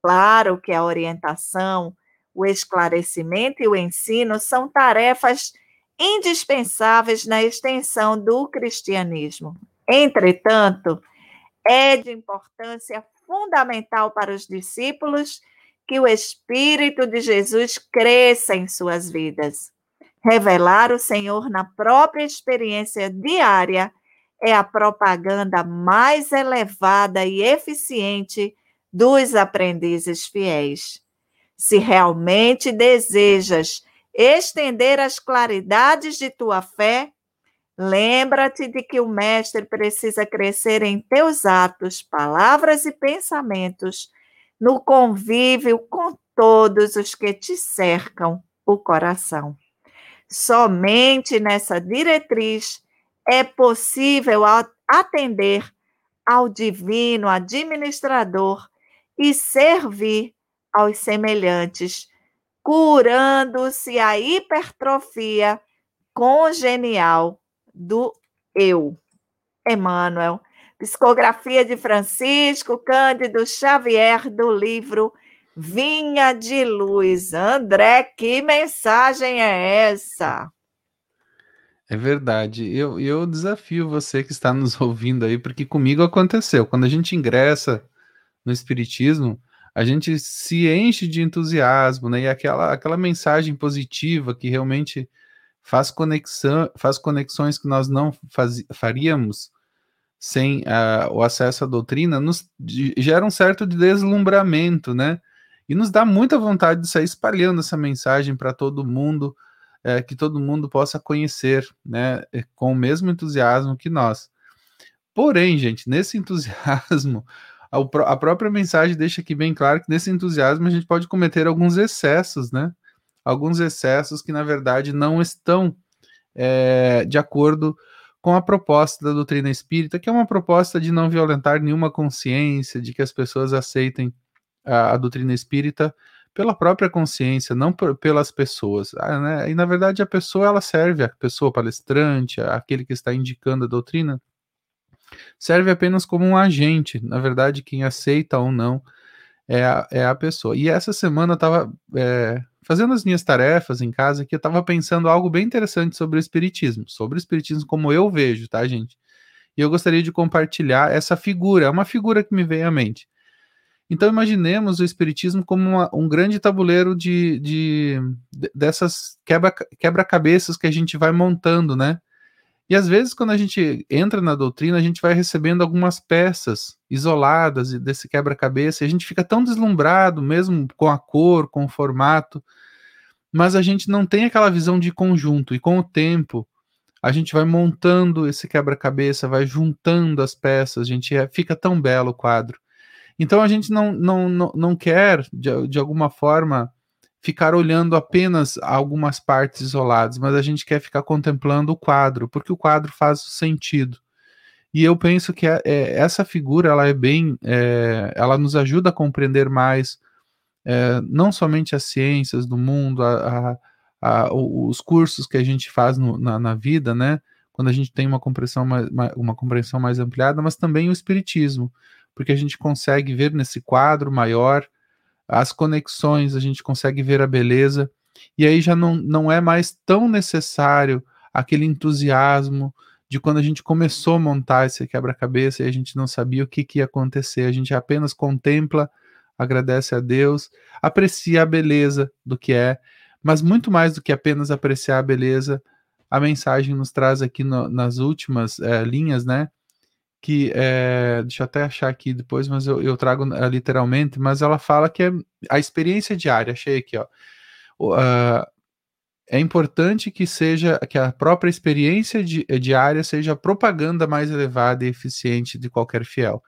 A: Claro que a orientação, o esclarecimento e o ensino são tarefas indispensáveis na extensão do cristianismo. Entretanto, é de importância fundamental para os discípulos que o Espírito de Jesus cresça em suas vidas. Revelar o Senhor na própria experiência diária é a propaganda mais elevada e eficiente dos aprendizes fiéis. Se realmente desejas estender as claridades de tua fé, lembra-te de que o Mestre precisa crescer em teus atos, palavras e pensamentos, no convívio com todos os que te cercam o coração. Somente nessa diretriz é possível atender ao divino administrador e servir aos semelhantes curando-se a hipertrofia congenial do eu. Emmanuel, psicografia de Francisco Cândido Xavier, do livro Vinha de Luz. André, que mensagem é essa?
B: É verdade. Eu, eu desafio você que está nos ouvindo aí, porque comigo aconteceu. Quando a gente ingressa no Espiritismo, a gente se enche de entusiasmo, né? E aquela, aquela mensagem positiva que realmente faz conexão, faz conexões que nós não faz, faríamos sem uh, o acesso à doutrina, nos gera um certo deslumbramento, né? E nos dá muita vontade de sair espalhando essa mensagem para todo mundo, é, que todo mundo possa conhecer, né? Com o mesmo entusiasmo que nós. Porém, gente, nesse entusiasmo, a própria mensagem deixa aqui bem claro que nesse entusiasmo a gente pode cometer alguns excessos, né? Alguns excessos que, na verdade, não estão é, de acordo com a proposta da doutrina espírita, que é uma proposta de não violentar nenhuma consciência, de que as pessoas aceitem a, a doutrina espírita pela própria consciência, não por, pelas pessoas. Ah, né? E, na verdade, a pessoa ela serve, a pessoa palestrante, aquele que está indicando a doutrina, serve apenas como um agente. Na verdade, quem aceita ou não é a, é a pessoa. E essa semana eu estava é, fazendo as minhas tarefas em casa que eu estava pensando algo bem interessante sobre o Espiritismo, sobre o Espiritismo como eu vejo, tá, gente? E eu gostaria de compartilhar essa figura, é uma figura que me veio à mente. Então imaginemos o Espiritismo como uma, um grande tabuleiro de, de, de dessas quebra-cabeças quebra que a gente vai montando, né? E às vezes, quando a gente entra na doutrina, a gente vai recebendo algumas peças isoladas desse quebra-cabeça, e a gente fica tão deslumbrado, mesmo com a cor, com o formato, mas a gente não tem aquela visão de conjunto, e com o tempo, a gente vai montando esse quebra-cabeça, vai juntando as peças, a gente é, fica tão belo o quadro. Então a gente não, não, não, não quer, de, de alguma forma, ficar olhando apenas algumas partes isoladas, mas a gente quer ficar contemplando o quadro, porque o quadro faz sentido. E eu penso que é, é, essa figura ela é bem, é, ela nos ajuda a compreender mais é, não somente as ciências do mundo, a, a, a, os cursos que a gente faz no, na, na, vida, né? Quando a gente tem uma compreensão mais, uma compreensão mais ampliada, mas também o espiritismo, porque a gente consegue ver nesse quadro maior as conexões, a gente consegue ver a beleza, e aí já não, não é mais tão necessário aquele entusiasmo de quando a gente começou a montar esse quebra-cabeça e a gente não sabia o que, que ia acontecer, a gente apenas contempla, agradece a Deus, aprecia a beleza do que é, mas muito mais do que apenas apreciar a beleza, a mensagem nos traz aqui no, nas últimas é, linhas, né? Que é, deixa eu até achar aqui depois, mas eu, eu trago uh, literalmente, mas ela fala que é a experiência diária, achei aqui, ó. Uh, é importante que seja que a própria experiência di, diária seja a propaganda mais elevada e eficiente de qualquer fiel.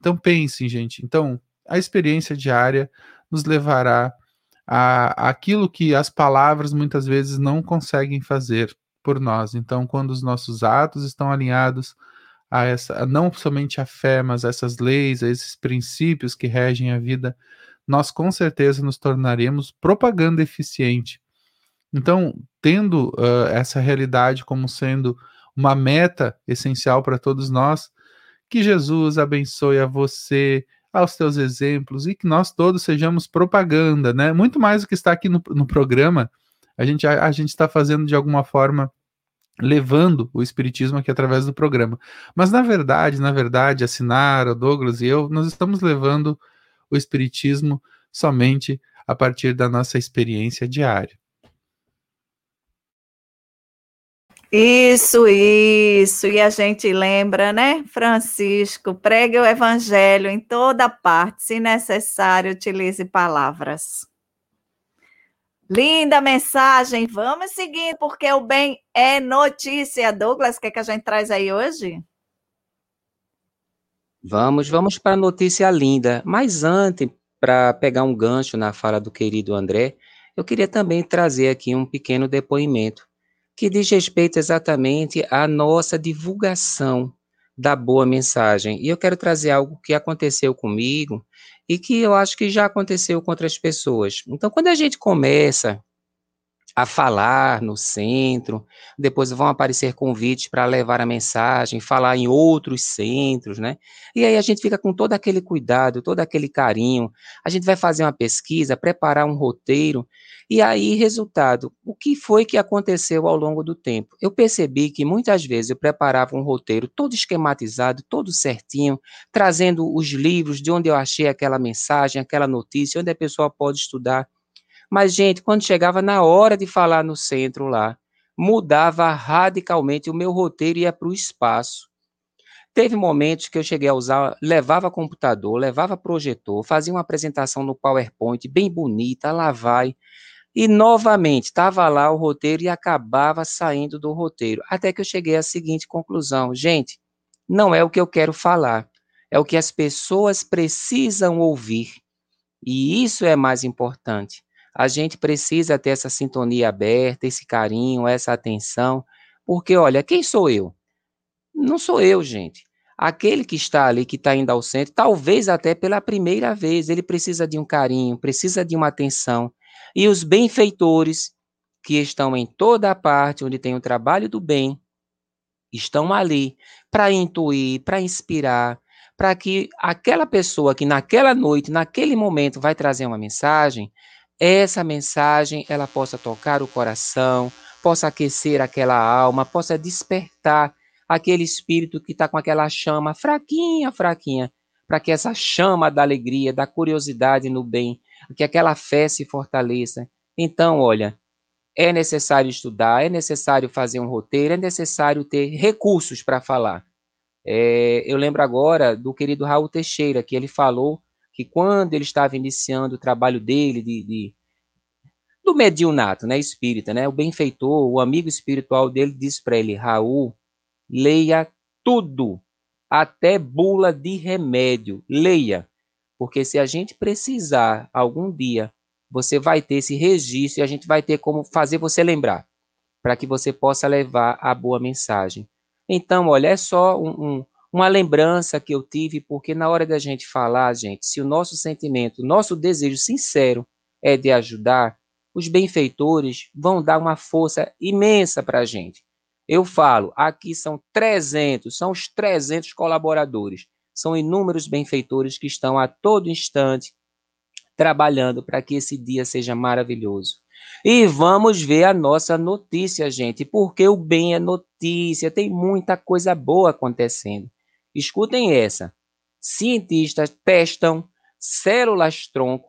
B: Então pensem, gente. Então, a experiência diária nos levará a, aquilo que as palavras muitas vezes não conseguem fazer por nós. Então, quando os nossos atos estão alinhados a essa, não somente a fé, mas a essas leis, a esses princípios que regem a vida, nós com certeza nos tornaremos propaganda eficiente. Então, tendo uh, essa realidade como sendo uma meta essencial para todos nós, que Jesus abençoe a você, aos teus exemplos e que nós todos sejamos propaganda, né? Muito mais do que está aqui no, no programa, a gente a, a gente está fazendo de alguma forma levando o espiritismo aqui através do programa. Mas na verdade, na verdade, a Sinara, o Douglas e eu, nós estamos levando o espiritismo somente a partir da nossa experiência diária.
A: Isso, isso. E a gente lembra, né, Francisco? Pregue o evangelho em toda parte, se necessário, utilize palavras. Linda mensagem. Vamos seguir, porque o bem é notícia. Douglas, o que, é que a gente traz aí hoje?
C: Vamos, vamos para a notícia linda. Mas antes, para pegar um gancho na fala do querido André, eu queria também trazer aqui um pequeno depoimento que diz respeito exatamente à nossa divulgação da boa mensagem. E eu quero trazer algo que aconteceu comigo e que eu acho que já aconteceu com outras pessoas. Então, quando a gente começa a falar no centro, depois vão aparecer convites para levar a mensagem, falar em outros centros, né? E aí a gente fica com todo aquele cuidado, todo aquele carinho. A gente vai fazer uma pesquisa, preparar um roteiro, e aí, resultado, o que foi que aconteceu ao longo do tempo? Eu percebi que muitas vezes eu preparava um roteiro todo esquematizado, todo certinho, trazendo os livros de onde eu achei aquela mensagem, aquela notícia, onde a pessoa pode estudar mas, gente, quando chegava na hora de falar no centro lá, mudava radicalmente o meu roteiro e ia para o espaço. Teve momentos que eu cheguei a usar, levava computador, levava projetor, fazia uma apresentação no PowerPoint bem bonita, lá vai. E novamente estava lá o roteiro e acabava saindo do roteiro. Até que eu cheguei à seguinte conclusão: gente, não é o que eu quero falar, é o que as pessoas precisam ouvir. E isso é mais importante. A gente precisa ter essa sintonia aberta, esse carinho, essa atenção, porque olha, quem sou eu? Não sou eu, gente. Aquele que está ali, que está indo ao centro, talvez até pela primeira vez, ele precisa de um carinho, precisa de uma atenção. E os benfeitores, que estão em toda a parte onde tem o trabalho do bem, estão ali para intuir, para inspirar, para que aquela pessoa que naquela noite, naquele momento vai trazer uma mensagem, essa mensagem ela possa tocar o coração, possa aquecer aquela alma, possa despertar aquele espírito que está com aquela chama fraquinha, fraquinha, para que essa chama da alegria, da curiosidade no bem, que aquela fé se fortaleça. Então, olha, é necessário estudar, é necessário fazer um roteiro, é necessário ter recursos para falar. É, eu lembro agora do querido Raul Teixeira, que ele falou que quando ele estava iniciando o trabalho dele, de, de do mediunato, né, espírita, né, o benfeitor, o amigo espiritual dele disse para ele, Raul, leia tudo, até bula de remédio, leia, porque se a gente precisar algum dia, você vai ter esse registro e a gente vai ter como fazer você lembrar, para que você possa levar a boa mensagem. Então, olha, é só um, um uma lembrança que eu tive, porque na hora da gente falar, gente, se o nosso sentimento, nosso desejo sincero é de ajudar, os benfeitores vão dar uma força imensa para a gente. Eu falo, aqui são 300, são os 300 colaboradores, são inúmeros benfeitores que estão a todo instante trabalhando para que esse dia seja maravilhoso. E vamos ver a nossa notícia, gente, porque o bem é notícia, tem muita coisa boa acontecendo. Escutem essa. Cientistas testam células-tronco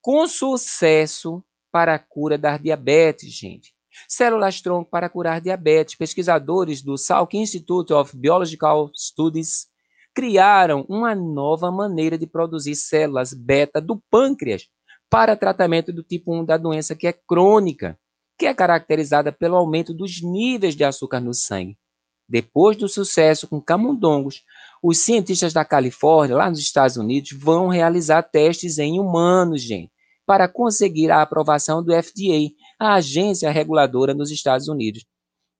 C: com sucesso para a cura da diabetes, gente. Células-tronco para curar diabetes. Pesquisadores do Salk Institute of Biological Studies criaram uma nova maneira de produzir células beta do pâncreas para tratamento do tipo 1 da doença que é crônica, que é caracterizada pelo aumento dos níveis de açúcar no sangue. Depois do sucesso com camundongos, os cientistas da Califórnia, lá nos Estados Unidos, vão realizar testes em humanos, gente, para conseguir a aprovação do FDA, a agência reguladora nos Estados Unidos.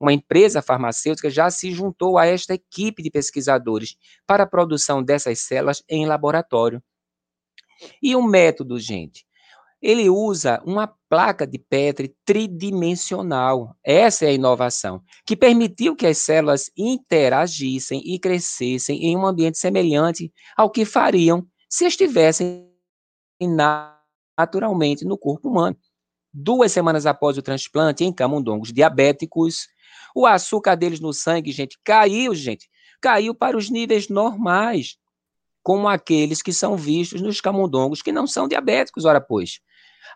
C: Uma empresa farmacêutica já se juntou a esta equipe de pesquisadores para a produção dessas células em laboratório. E o método, gente? Ele usa uma placa de Petri tridimensional. Essa é a inovação, que permitiu que as células interagissem e crescessem em um ambiente semelhante ao que fariam se estivessem naturalmente no corpo humano. Duas semanas após o transplante em camundongos diabéticos, o açúcar deles no sangue, gente, caiu, gente, caiu para os níveis normais, como aqueles que são vistos nos camundongos que não são diabéticos, ora pois.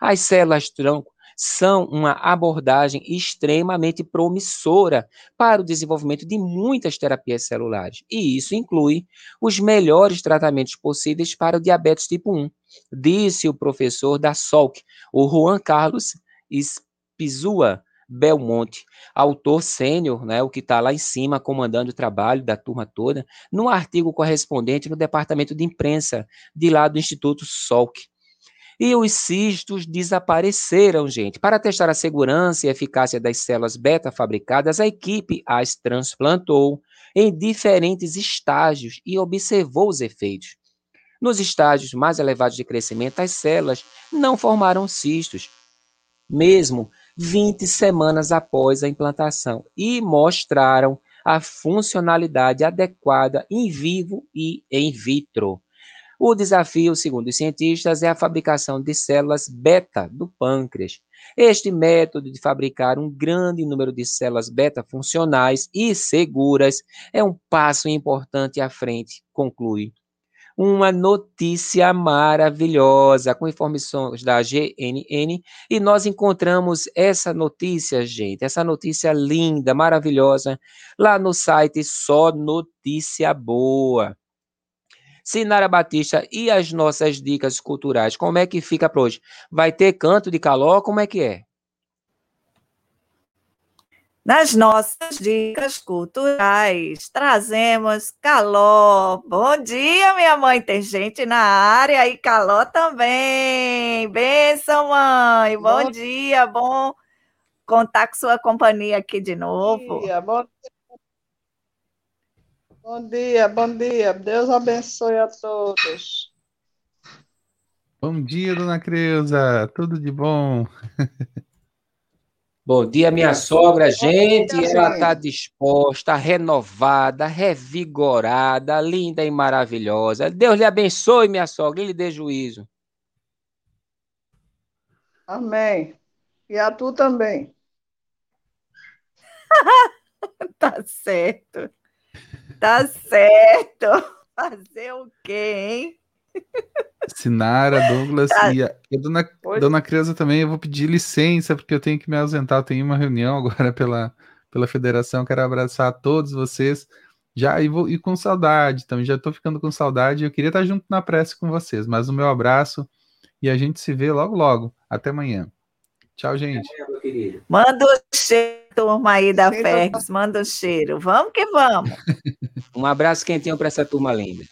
C: As células tronco são uma abordagem extremamente promissora para o desenvolvimento de muitas terapias celulares, e isso inclui os melhores tratamentos possíveis para o diabetes tipo 1, disse o professor da SOLC, o Juan Carlos Spizua Belmonte, autor sênior, né, o que está lá em cima comandando o trabalho da turma toda, no artigo correspondente no departamento de imprensa de lá do Instituto SOLC. E os cistos desapareceram, gente. Para testar a segurança e eficácia das células beta fabricadas, a equipe as transplantou em diferentes estágios e observou os efeitos. Nos estágios mais elevados de crescimento, as células não formaram cistos, mesmo 20 semanas após a implantação, e mostraram a funcionalidade adequada em vivo e em vitro. O desafio, segundo os cientistas, é a fabricação de células beta do pâncreas. Este método de fabricar um grande número de células beta funcionais e seguras é um passo importante à frente, conclui. Uma notícia maravilhosa com informações da GNN e nós encontramos essa notícia, gente, essa notícia linda, maravilhosa, lá no site Só Notícia Boa. Sinara Batista e as nossas dicas culturais, como é que fica para hoje? Vai ter canto de caló? Como é que é?
A: Nas nossas dicas culturais, trazemos Caló. Bom dia, minha mãe. Tem gente na área e Caló também. Benção, mãe. Bom, bom dia, bom contar com sua companhia aqui de novo.
D: Bom dia, bom dia. Bom dia, bom dia. Deus abençoe a todos.
B: Bom dia, dona Creuza. Tudo de bom?
C: Bom dia, minha sogra. Gente, ela está disposta, renovada, revigorada, linda e maravilhosa. Deus lhe abençoe, minha sogra, e lhe dê juízo.
D: Amém. E a tu também.
A: tá certo. Tá certo. Fazer o quê, hein?
B: Sinara, Douglas tá. e, a, e a dona, dona Creuza também, eu vou pedir licença, porque eu tenho que me ausentar. Eu tenho uma reunião agora pela, pela federação. Quero abraçar todos vocês. Já e, vou, e com saudade também, já estou ficando com saudade. Eu queria estar junto na prece com vocês, mas o meu abraço e a gente se vê logo, logo. Até amanhã. Tchau, gente.
A: Manda o cheiro, turma aí da FERGS, manda o cheiro. Vamos que vamos.
C: um abraço quentinho para essa turma linda.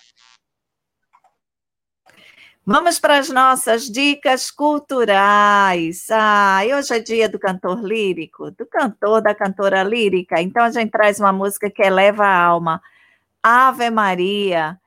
A: Vamos para as nossas dicas culturais. Ah, e hoje é dia do cantor lírico, do cantor, da cantora lírica. Então a gente traz uma música que eleva a alma. Ave Maria,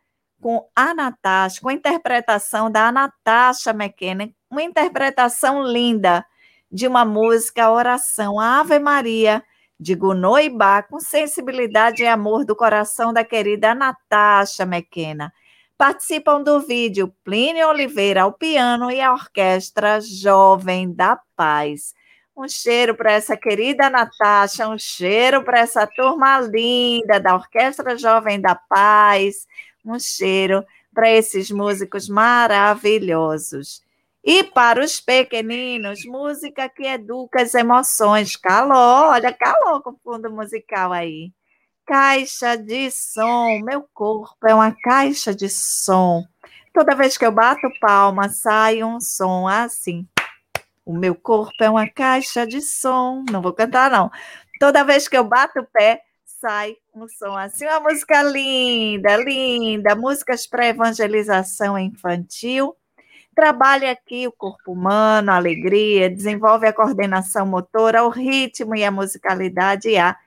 A: com a Natasha, com a interpretação da Natasha McKenna, uma interpretação linda de uma música oração, Ave Maria, de Gunoibá, com sensibilidade e amor do coração da querida Natasha McKenna. Participam do vídeo Plínio Oliveira ao piano e a Orquestra Jovem da Paz. Um cheiro para essa querida Natasha, um cheiro para essa turma linda da Orquestra Jovem da Paz, um cheiro para esses músicos maravilhosos. E para os pequeninos, música que educa as emoções. Calor, olha, calor com fundo musical aí. caixa de som. Meu corpo é uma caixa de som. Toda vez que eu bato palma, sai um som assim. O meu corpo é uma caixa de som. Não vou cantar, não. Toda vez que eu bato o pé, sai um som assim. Uma música linda, linda. Músicas para evangelização infantil. Trabalha aqui o corpo humano, a alegria, desenvolve a coordenação motora, o ritmo e a musicalidade e a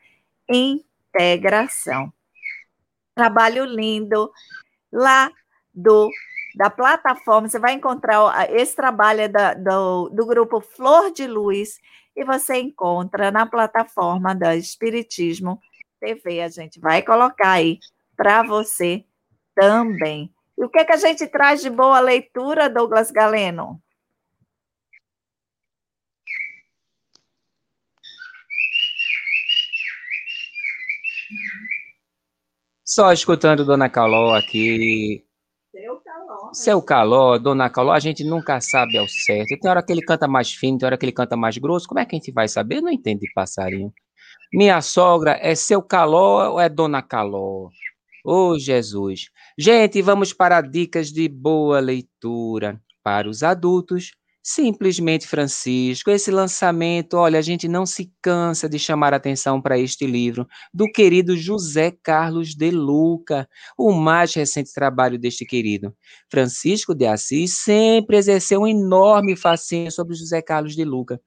A: integração. Trabalho lindo lá do da plataforma, você vai encontrar esse trabalho é da, do, do grupo Flor de Luz e você encontra na plataforma da Espiritismo TV. A gente vai colocar aí para você também. E o que, é que a gente traz de boa leitura, Douglas Galeno?
C: Só escutando Dona Caló aqui. Seu Caló. Seu Caló, Dona Caló, a gente nunca sabe ao certo. Tem hora que ele canta mais fino, tem hora que ele canta mais grosso. Como é que a gente vai saber? Eu não entendo de passarinho. Minha sogra é seu Caló ou é Dona Caló? Ô oh, Jesus! Gente, vamos para dicas de boa leitura para os adultos. Simplesmente Francisco, esse lançamento, olha, a gente não se cansa de chamar atenção para este livro do querido José Carlos de Luca, o mais recente trabalho deste querido. Francisco de Assis sempre exerceu um enorme fascínio sobre José Carlos de Luca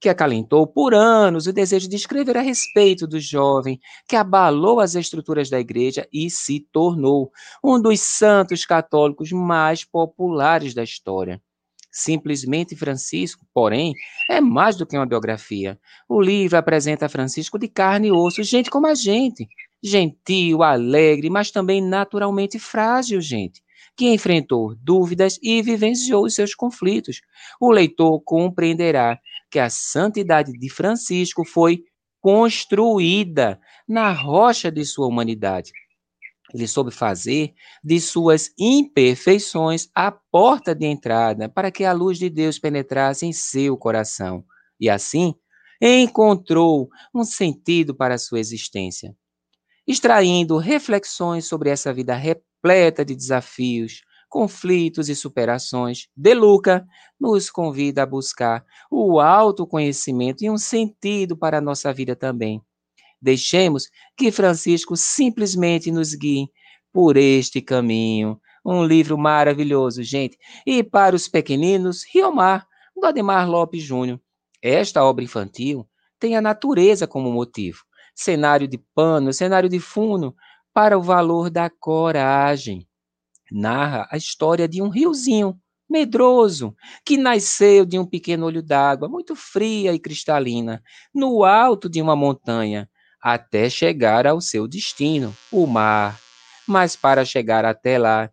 C: que acalentou por anos o desejo de escrever a respeito do jovem, que abalou as estruturas da igreja e se tornou um dos santos católicos mais populares da história. Simplesmente Francisco, porém, é mais do que uma biografia. O livro apresenta Francisco de carne e osso, gente como a gente, gentil, alegre, mas também naturalmente frágil, gente que enfrentou dúvidas e vivenciou os seus conflitos. O leitor compreenderá que a santidade de Francisco foi construída na rocha de sua humanidade. Ele soube fazer de suas imperfeições a porta de entrada para que a luz de Deus penetrasse em seu coração. E assim, encontrou um sentido para sua existência. Extraindo reflexões sobre essa vida repleta de desafios, conflitos e superações, De Luca nos convida a buscar o autoconhecimento e um sentido para a nossa vida também. Deixemos que Francisco simplesmente nos guie por este caminho. Um livro maravilhoso, gente. E para os pequeninos, Riomar, Godemar Lopes Júnior. Esta obra infantil tem a natureza como motivo. Cenário de pano, cenário de fundo, para o valor da coragem. Narra a história de um riozinho medroso que nasceu de um pequeno olho d'água, muito fria e cristalina, no alto de uma montanha, até chegar ao seu destino, o mar. Mas para chegar até lá,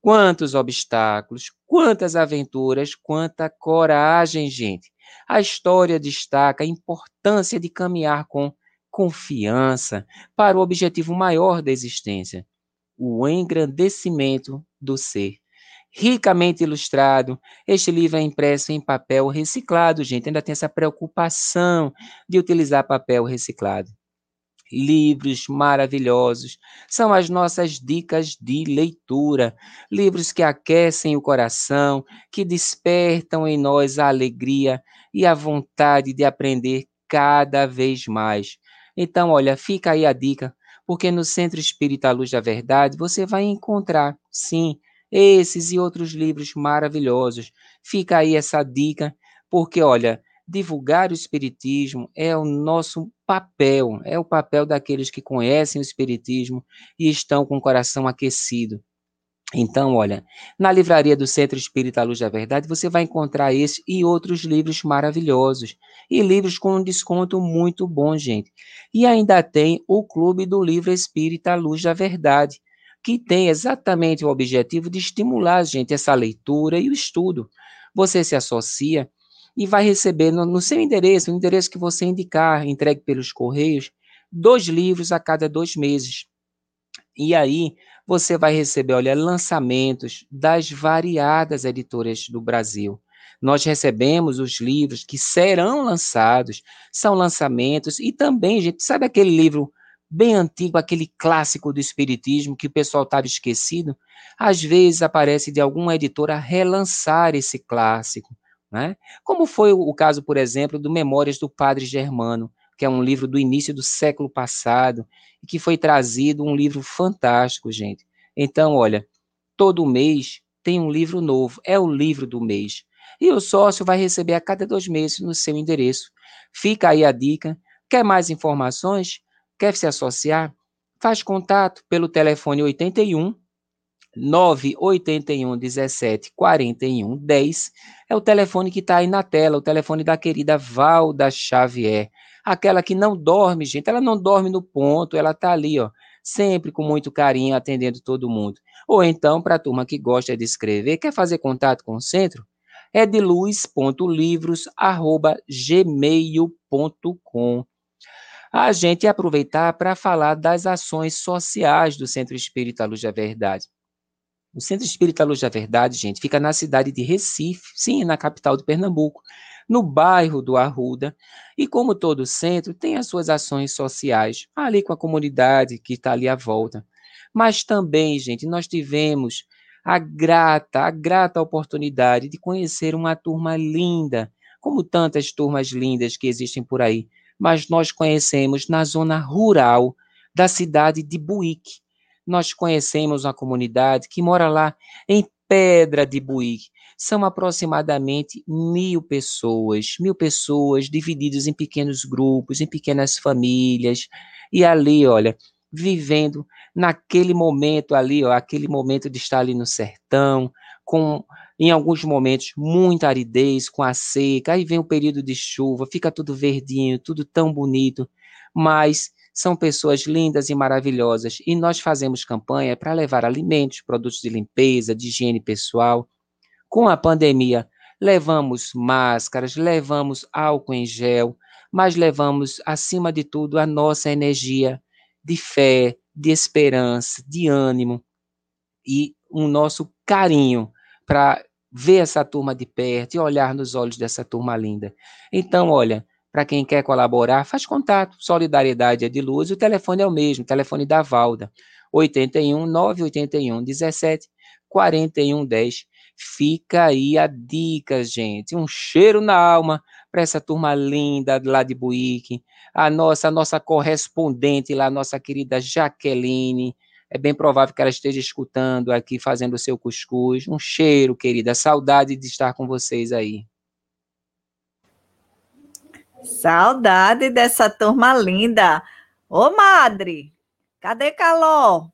C: quantos obstáculos, quantas aventuras, quanta coragem, gente. A história destaca a importância de caminhar com confiança para o objetivo maior da existência, o engrandecimento do ser. Ricamente ilustrado, este livro é impresso em papel reciclado, gente. Ainda tem essa preocupação de utilizar papel reciclado. Livros maravilhosos são as nossas dicas de leitura. Livros que aquecem o coração, que despertam em nós a alegria e a vontade de aprender cada vez mais. Então, olha, fica aí a dica, porque no Centro Espírita Luz da Verdade você vai encontrar, sim, esses e outros livros maravilhosos. Fica aí essa dica, porque, olha, divulgar o Espiritismo é o nosso papel, é o papel daqueles que conhecem o Espiritismo e estão com o coração aquecido. Então, olha, na livraria do Centro Espírita Luz da Verdade, você vai encontrar esse e outros livros maravilhosos. E livros com um desconto muito bom, gente. E ainda tem o Clube do Livro Espírita Luz da Verdade, que tem exatamente o objetivo de estimular, gente, essa leitura e o estudo. Você se associa e vai receber no, no seu endereço, o endereço que você indicar, entregue pelos correios, dois livros a cada dois meses. E aí você vai receber, olha, lançamentos das variadas editoras do Brasil. Nós recebemos os livros que serão lançados, são lançamentos, e também, gente, sabe aquele livro bem antigo, aquele clássico do espiritismo que o pessoal estava esquecido, às vezes aparece de alguma editora relançar esse clássico, né? Como foi o caso, por exemplo, do Memórias do Padre Germano, que é um livro do início do século passado, e que foi trazido um livro fantástico, gente. Então, olha, todo mês tem um livro novo, é o livro do mês. E o sócio vai receber a cada dois meses no seu endereço. Fica aí a dica. Quer mais informações? Quer se associar? Faz contato pelo telefone 81 981 17 41 10. É o telefone que está aí na tela, o telefone da querida Valda Xavier. Aquela que não dorme, gente, ela não dorme no ponto, ela está ali, ó, sempre com muito carinho atendendo todo mundo. Ou então, para a turma que gosta de escrever, quer fazer contato com o centro? É de luz.livros@gmail.com. A gente aproveitar para falar das ações sociais do Centro Espírita Luz da Verdade. O Centro Espírita Luz da Verdade, gente, fica na cidade de Recife, sim, na capital de Pernambuco, no bairro do Arruda. E como todo centro, tem as suas ações sociais, ali com a comunidade que está ali à volta. Mas também, gente, nós tivemos a grata, a grata oportunidade de conhecer uma turma linda, como tantas turmas lindas que existem por aí. Mas nós conhecemos na zona rural da cidade de Buíque. Nós conhecemos uma comunidade que mora lá em Pedra de Buíque. São aproximadamente mil pessoas, mil pessoas divididas em pequenos grupos, em pequenas famílias. E ali, olha, vivendo naquele momento ali, ó, aquele momento de estar ali no sertão, com em alguns momentos muita aridez, com a seca, aí vem o período de chuva, fica tudo verdinho, tudo tão bonito, mas são pessoas lindas e maravilhosas e nós fazemos campanha para levar alimentos, produtos de limpeza, de higiene pessoal. Com a pandemia, levamos máscaras, levamos álcool em gel, mas levamos, acima de tudo, a nossa energia de fé, de esperança, de ânimo e um nosso carinho para ver essa turma de perto e olhar nos olhos dessa turma linda. Então, olha, para quem quer colaborar, faz contato. Solidariedade é de luz, o telefone é o mesmo, o telefone da Valda, 81 981 17 41 10. Fica aí a dica, gente. Um cheiro na alma para essa turma linda lá de Buíque, a nossa, a nossa correspondente lá, nossa querida Jaqueline. É bem provável que ela esteja escutando aqui, fazendo o seu cuscuz. Um cheiro, querida. Saudade de estar com vocês aí.
A: Saudade dessa turma linda. Ô, madre, cadê Caló?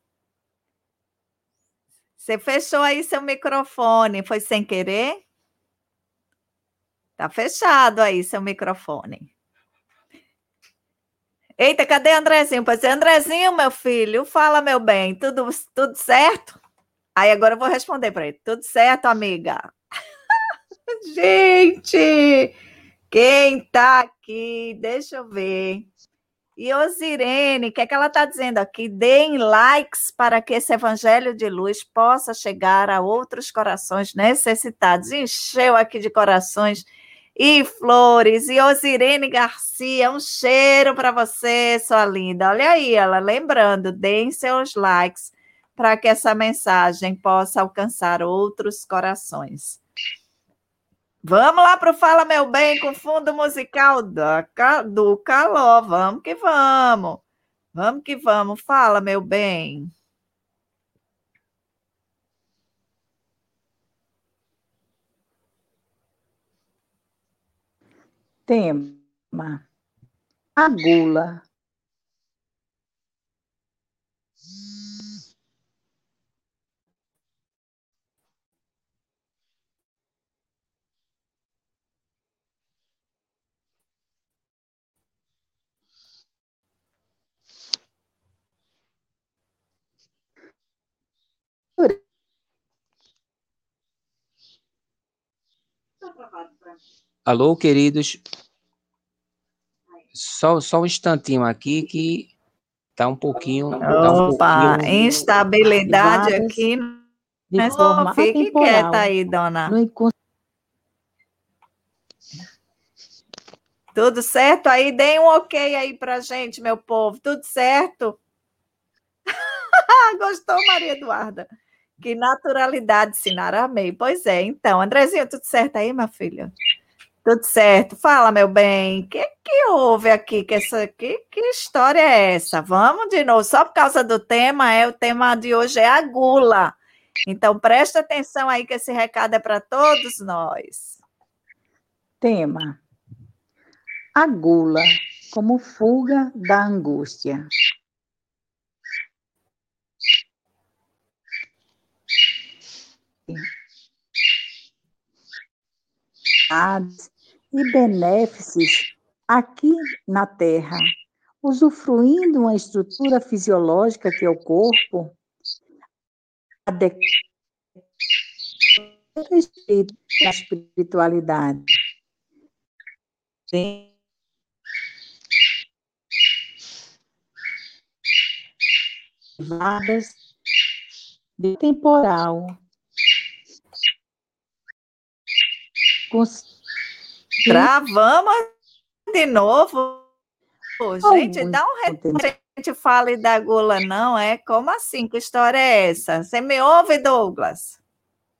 A: Você fechou aí seu microfone, foi sem querer? Tá fechado aí seu microfone. Eita, cadê Andrezinho? Pois é, Andrezinho, meu filho, fala, meu bem, tudo, tudo certo? Aí agora eu vou responder para ele. Tudo certo, amiga? Gente, quem tá aqui? Deixa eu ver. E Osirene, o que, é que ela está dizendo aqui? Deem likes para que esse evangelho de luz possa chegar a outros corações necessitados. Encheu aqui de corações e flores. E Osirene Garcia, um cheiro para você, sua linda. Olha aí, ela lembrando, deem seus likes para que essa mensagem possa alcançar outros corações. Vamos lá para o Fala Meu Bem com fundo musical do Caló. Vamos que vamos. Vamos que vamos. Fala, meu bem.
E: Tema: a gula.
C: Alô, queridos. Só, só um instantinho aqui que tá um pouquinho. Tá
A: um Opa, pouquinho... instabilidade aqui. Mas fique temporal. quieta aí, dona. Tudo certo? Aí deem um ok aí pra gente, meu povo. Tudo certo? Gostou, Maria Eduarda? Que naturalidade, Sinara, amei. Pois é, então, Andrezinho, tudo certo aí, minha filha? Tudo certo. Fala, meu bem. O que, que houve aqui? Que, essa, que, que história é essa? Vamos de novo. Só por causa do tema, é o tema de hoje é a gula. Então, presta atenção aí que esse recado é para todos nós.
E: Tema: A gula como fuga da angústia. E benéficos aqui na Terra, usufruindo uma estrutura fisiológica que é o corpo, na espiritualidade. Vagas de temporal.
A: Travamos de novo. gente, dá um retorno. A gente fale da gula, não é? Como assim? Que história é essa? Você me ouve, Douglas?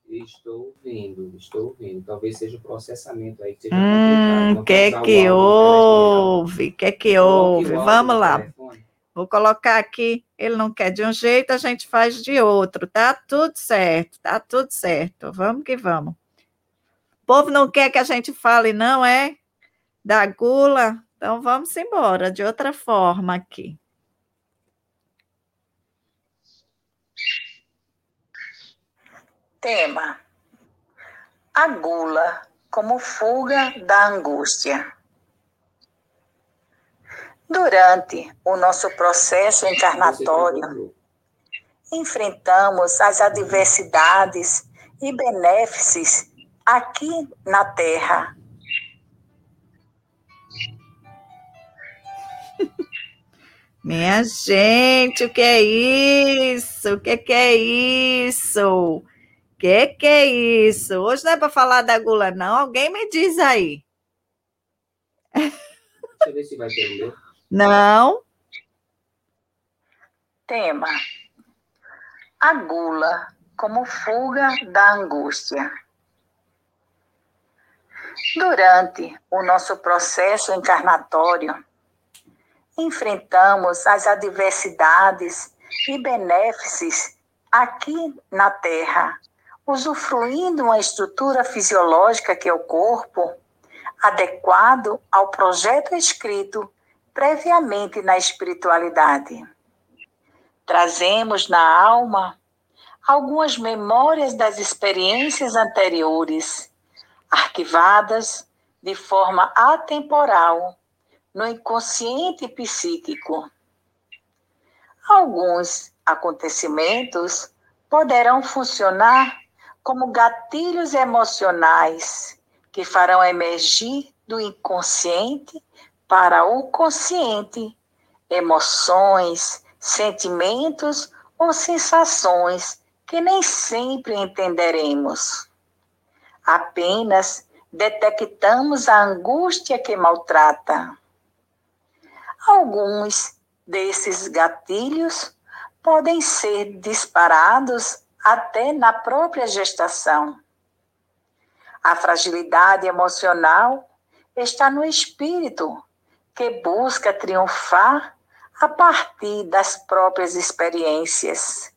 C: Estou ouvindo, estou ouvindo. Talvez seja o processamento aí que seja
A: hum, O que que houve? O que que houve? Vamos lá. Vou colocar aqui. Ele não quer de um jeito, a gente faz de outro. Tá tudo certo, tá tudo certo. Vamos que vamos. O povo não quer que a gente fale, não é? Da gula. Então vamos embora de outra forma aqui.
E: Tema: A gula como fuga da angústia. Durante o nosso processo encarnatório, enfrentamos as adversidades e benefícios aqui na Terra.
A: Minha gente, o que é isso? O que, que é isso? O que, que é isso? Hoje não é para falar da gula, não. Alguém me diz aí.
C: Deixa eu ver se vai entender.
A: Não.
E: Tema: A gula como fuga da angústia. Durante o nosso processo encarnatório, enfrentamos as adversidades e benefícios aqui na Terra, usufruindo uma estrutura fisiológica que é o corpo, adequado ao projeto escrito previamente na espiritualidade. Trazemos na alma algumas memórias das experiências anteriores arquivadas de forma atemporal no inconsciente psíquico. Alguns acontecimentos poderão funcionar como gatilhos emocionais que farão emergir do inconsciente para o consciente emoções, sentimentos ou sensações que nem sempre entenderemos apenas detectamos a angústia que maltrata. Alguns desses gatilhos podem ser disparados até na própria gestação. A fragilidade emocional está no espírito, que busca triunfar a partir das próprias experiências.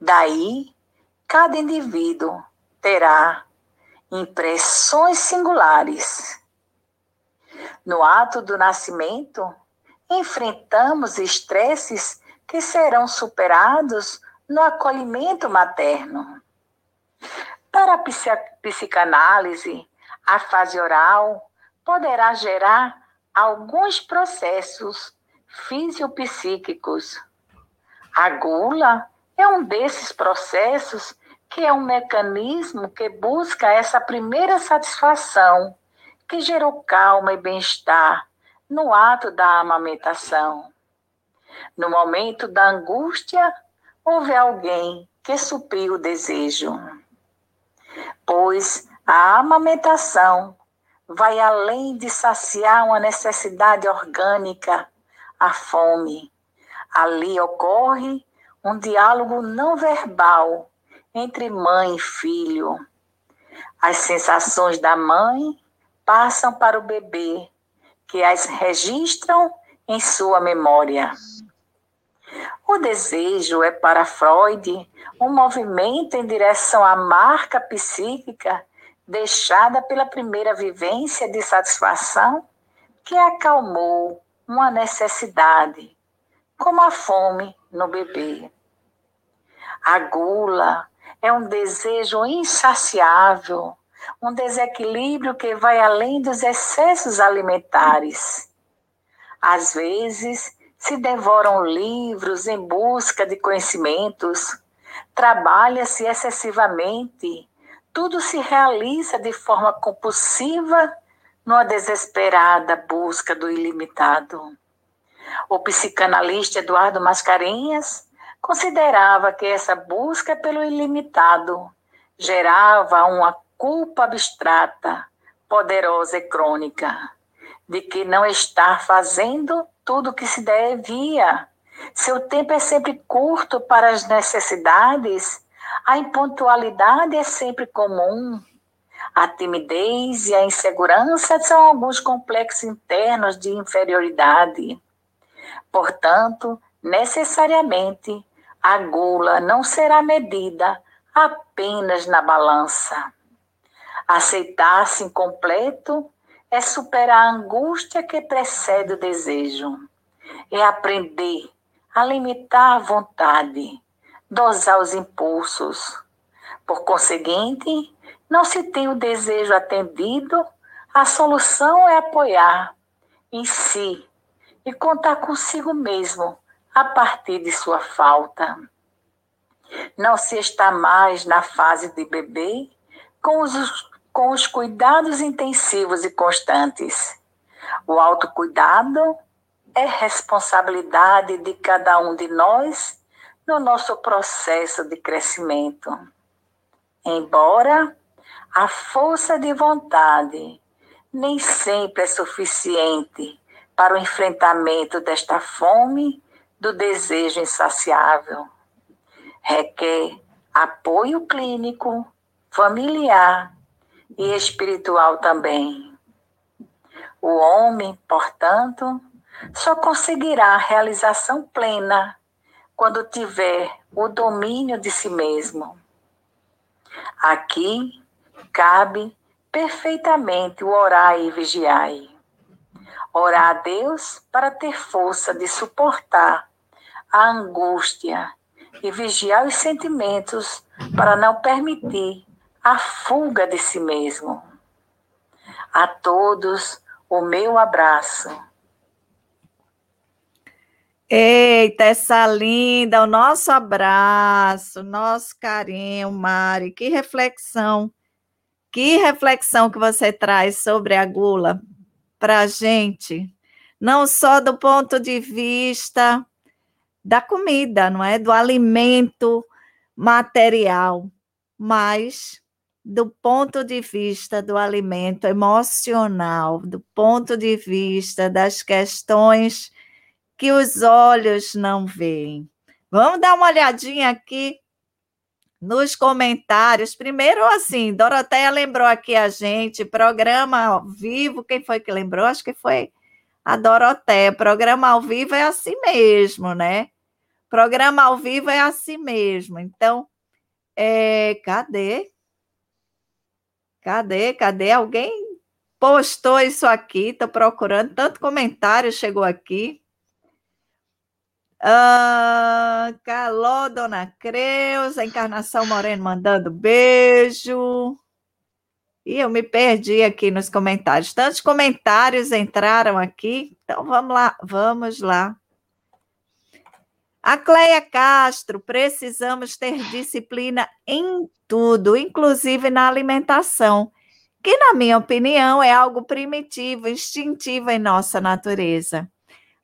E: Daí, cada indivíduo terá impressões singulares. No ato do nascimento, enfrentamos estresses que serão superados no acolhimento materno. Para a psicanálise, a fase oral poderá gerar alguns processos fisiopsíquicos. A gula é um desses processos que é um mecanismo que busca essa primeira satisfação, que gerou calma e bem-estar no ato da amamentação. No momento da angústia, houve alguém que supriu o desejo. Pois a amamentação vai além de saciar uma necessidade orgânica, a fome. Ali ocorre um diálogo não verbal entre mãe e filho. As sensações da mãe passam para o bebê, que as registram em sua memória. O desejo é para Freud um movimento em direção à marca psíquica deixada pela primeira vivência de satisfação que acalmou uma necessidade, como a fome no bebê. A gula é um desejo insaciável, um desequilíbrio que vai além dos excessos alimentares. Às vezes, se devoram livros em busca de conhecimentos, trabalha-se excessivamente, tudo se realiza de forma compulsiva numa desesperada busca do ilimitado. O psicanalista Eduardo Mascarenhas considerava que essa busca pelo ilimitado gerava uma culpa abstrata, poderosa e crônica, de que não estar fazendo tudo o que se devia. Seu tempo é sempre curto para as necessidades, a impontualidade é sempre comum. A timidez e a insegurança são alguns complexos internos de inferioridade. Portanto, necessariamente, a gula não será medida apenas na balança. Aceitar-se incompleto é superar a angústia que precede o desejo. É aprender a limitar a vontade, dosar os impulsos. Por conseguinte, não se tem o desejo atendido, a solução é apoiar em si e contar consigo mesmo a partir de sua falta. Não se está mais na fase de bebê com os, com os cuidados intensivos e constantes. O autocuidado é responsabilidade de cada um de nós no nosso processo de crescimento. Embora a força de vontade nem sempre é suficiente para o enfrentamento desta fome do desejo insaciável. Requer apoio clínico, familiar e espiritual também. O homem, portanto, só conseguirá a realização plena quando tiver o domínio de si mesmo. Aqui cabe perfeitamente o orar e vigiar. Orar a Deus para ter força de suportar a angústia e vigiar os sentimentos para não permitir a fuga de si mesmo. A todos o meu abraço.
A: Eita, essa linda, o nosso abraço, nosso carinho, Mari. Que reflexão, que reflexão que você traz sobre a gula para a gente, não só do ponto de vista da comida, não é? Do alimento material, mas do ponto de vista do alimento emocional, do ponto de vista das questões que os olhos não veem. Vamos dar uma olhadinha aqui nos comentários. Primeiro, assim, Doroteia lembrou aqui a gente, programa ao vivo. Quem foi que lembrou? Acho que foi a Doroteia. Programa ao vivo é assim mesmo, né? Programa ao vivo é assim mesmo. Então, é, cadê? Cadê? Cadê? Alguém postou isso aqui? Estou procurando. Tanto comentário chegou aqui. Ah, Caló, Dona Creuza, Encarnação Moreno mandando beijo. E eu me perdi aqui nos comentários. Tantos comentários entraram aqui. Então vamos lá, vamos lá. A Cleia Castro, precisamos ter disciplina em tudo, inclusive na alimentação, que, na minha opinião, é algo primitivo, instintivo em nossa natureza.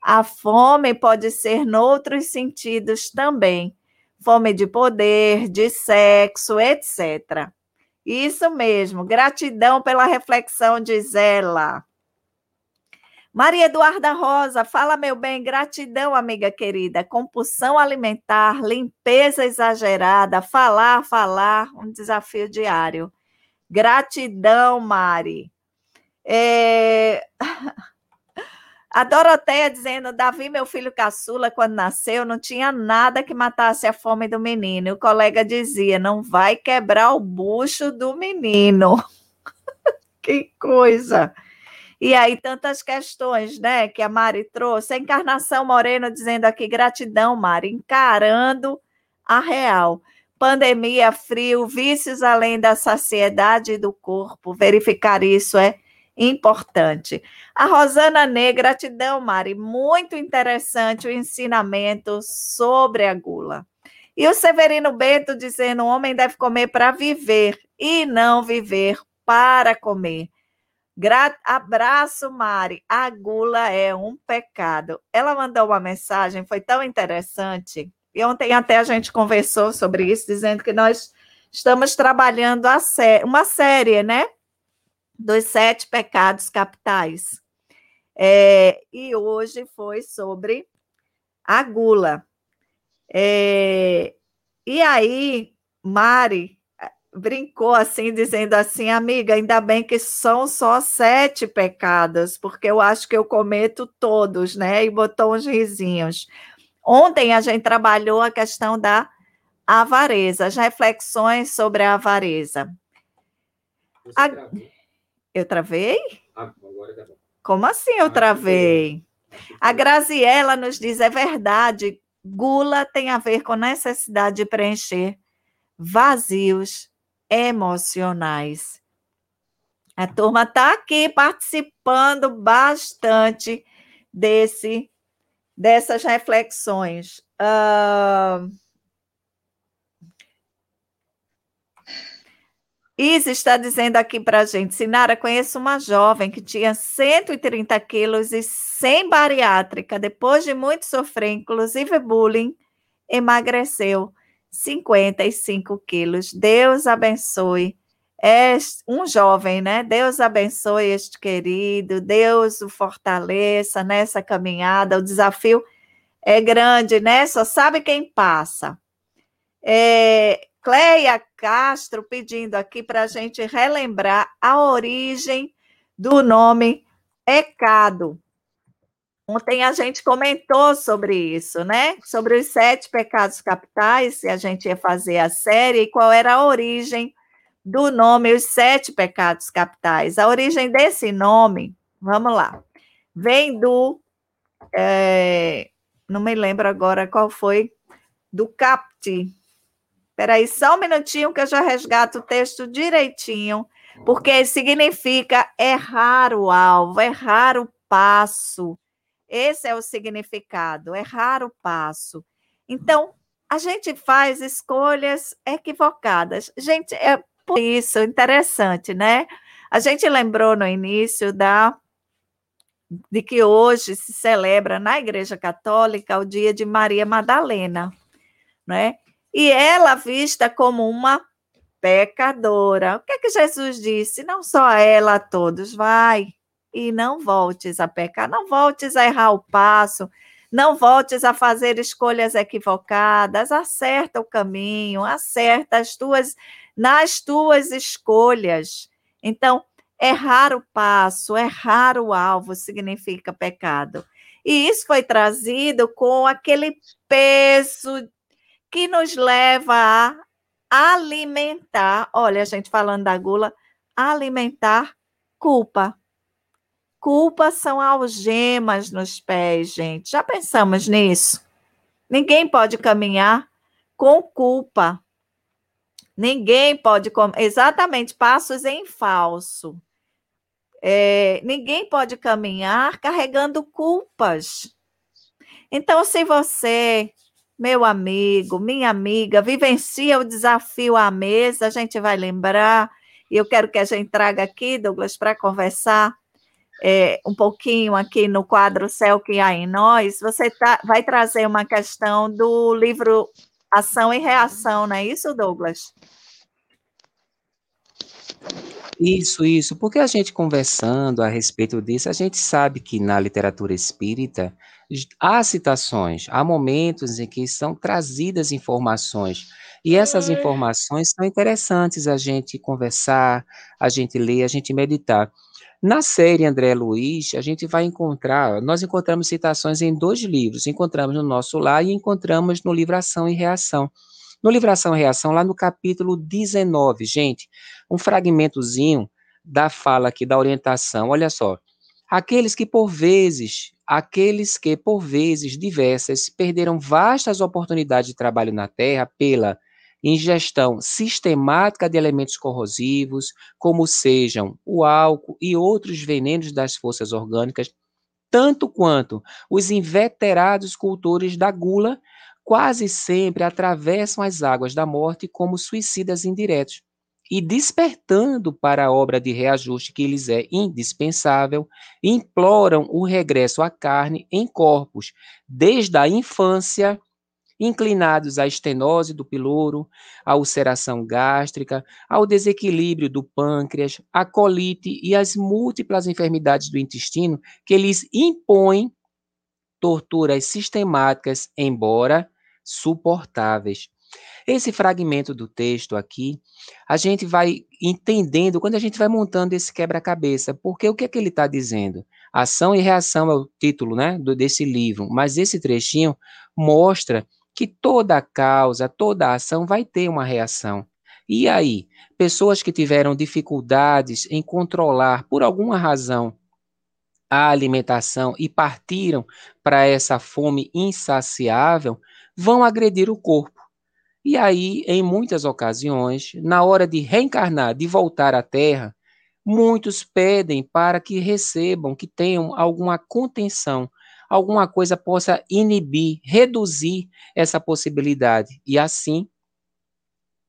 A: A fome pode ser noutros sentidos também, fome de poder, de sexo, etc. Isso mesmo, gratidão pela reflexão, diz ela. Maria Eduarda Rosa, fala meu bem, gratidão, amiga querida. Compulsão alimentar, limpeza exagerada, falar, falar, um desafio diário. Gratidão, Mari. É... A Doroteia dizendo: Davi, meu filho caçula, quando nasceu, não tinha nada que matasse a fome do menino. E o colega dizia: não vai quebrar o bucho do menino. que coisa! E aí, tantas questões, né, que a Mari trouxe. A Encarnação Moreno dizendo aqui, gratidão, Mari, encarando a real. Pandemia, frio, vícios além da saciedade do corpo. Verificar isso é importante. A Rosana Ney, gratidão, Mari. Muito interessante o ensinamento sobre a gula. E o Severino Bento dizendo: o homem deve comer para viver e não viver para comer. Gra Abraço, Mari. A gula é um pecado. Ela mandou uma mensagem, foi tão interessante. E ontem até a gente conversou sobre isso, dizendo que nós estamos trabalhando sé uma série, né? Dos sete pecados capitais. É, e hoje foi sobre a gula. É, e aí, Mari brincou assim, dizendo assim, amiga, ainda bem que são só sete pecados, porque eu acho que eu cometo todos, né? E botou uns risinhos. Ontem a gente trabalhou a questão da avareza, as reflexões sobre a avareza. A... Eu travei? Ah, agora tá bom. Como assim eu travei? A Graziella nos diz: é verdade, gula tem a ver com necessidade de preencher vazios emocionais. A turma está aqui participando bastante desse dessas reflexões. Uh... Isa está dizendo aqui para a gente, Sinara, conheço uma jovem que tinha 130 quilos e sem bariátrica, depois de muito sofrer, inclusive bullying, emagreceu. 55 quilos. Deus abençoe. É um jovem, né? Deus abençoe este querido, Deus o fortaleça nessa caminhada. O desafio é grande, né? Só sabe quem passa. É, Cleia Castro pedindo aqui para a gente relembrar a origem do nome pecado. Ontem a gente comentou sobre isso, né? Sobre os sete pecados capitais, se a gente ia fazer a série, e qual era a origem do nome Os Sete Pecados Capitais. A origem desse nome, vamos lá, vem do. É, não me lembro agora qual foi, do capti. Espera aí, só um minutinho que eu já resgato o texto direitinho, porque significa errar o alvo, errar o passo esse é o significado, errar o passo. Então, a gente faz escolhas equivocadas. Gente, é por isso interessante, né? A gente lembrou no início da de que hoje se celebra na Igreja Católica o dia de Maria Madalena, né? E ela vista como uma pecadora. O que é que Jesus disse? Não só a ela, a todos, vai, e não voltes a pecar, não voltes a errar o passo, não voltes a fazer escolhas equivocadas, acerta o caminho, acerta as tuas nas tuas escolhas. Então, errar o passo, errar o alvo significa pecado. E isso foi trazido com aquele peso que nos leva a alimentar, olha, a gente falando da gula, alimentar culpa. Culpa são algemas nos pés, gente. Já pensamos nisso? Ninguém pode caminhar com culpa. Ninguém pode. Exatamente, passos em falso. É, ninguém pode caminhar carregando culpas. Então, se você, meu amigo, minha amiga, vivencia o desafio à mesa, a gente vai lembrar, e eu quero que a gente traga aqui, Douglas, para conversar é, um pouquinho aqui no quadro Céu que há em nós, você tá, vai trazer uma questão do livro Ação e Reação, não é isso, Douglas?
C: Isso, isso, porque a gente conversando a respeito disso, a gente sabe que na literatura espírita há citações, há momentos em que são trazidas informações, e essas informações são interessantes a gente conversar, a gente ler, a gente meditar. Na série André Luiz, a gente vai encontrar, nós encontramos citações em dois livros, encontramos no nosso lá e encontramos no livro Ação e Reação. No livro Ação e Reação, lá no capítulo 19, gente, um fragmentozinho da fala aqui, da orientação, olha só. Aqueles que por vezes, aqueles que por vezes diversas perderam vastas oportunidades de trabalho na terra pela ingestão sistemática de elementos corrosivos, como sejam o álcool e outros venenos das forças orgânicas, tanto quanto os inveterados cultores da gula, quase sempre atravessam as águas da morte como suicidas indiretos. E despertando para a obra de reajuste que lhes é indispensável, imploram o regresso à carne em corpos, desde a infância inclinados à estenose do piloro, à ulceração gástrica, ao desequilíbrio do pâncreas, à colite e às múltiplas enfermidades do intestino que lhes impõem torturas sistemáticas, embora suportáveis. Esse fragmento do texto aqui, a gente vai entendendo quando a gente vai montando esse quebra-cabeça, porque o que é que ele está dizendo? Ação e reação é o título né, do, desse livro, mas esse trechinho mostra que toda causa, toda ação vai ter uma reação. E aí, pessoas que tiveram dificuldades em controlar, por alguma razão, a alimentação e partiram para essa fome insaciável, vão agredir o corpo. E aí, em muitas ocasiões, na hora de reencarnar, de voltar à Terra, muitos pedem para que recebam, que tenham alguma contenção, alguma coisa possa inibir, reduzir essa possibilidade. E assim,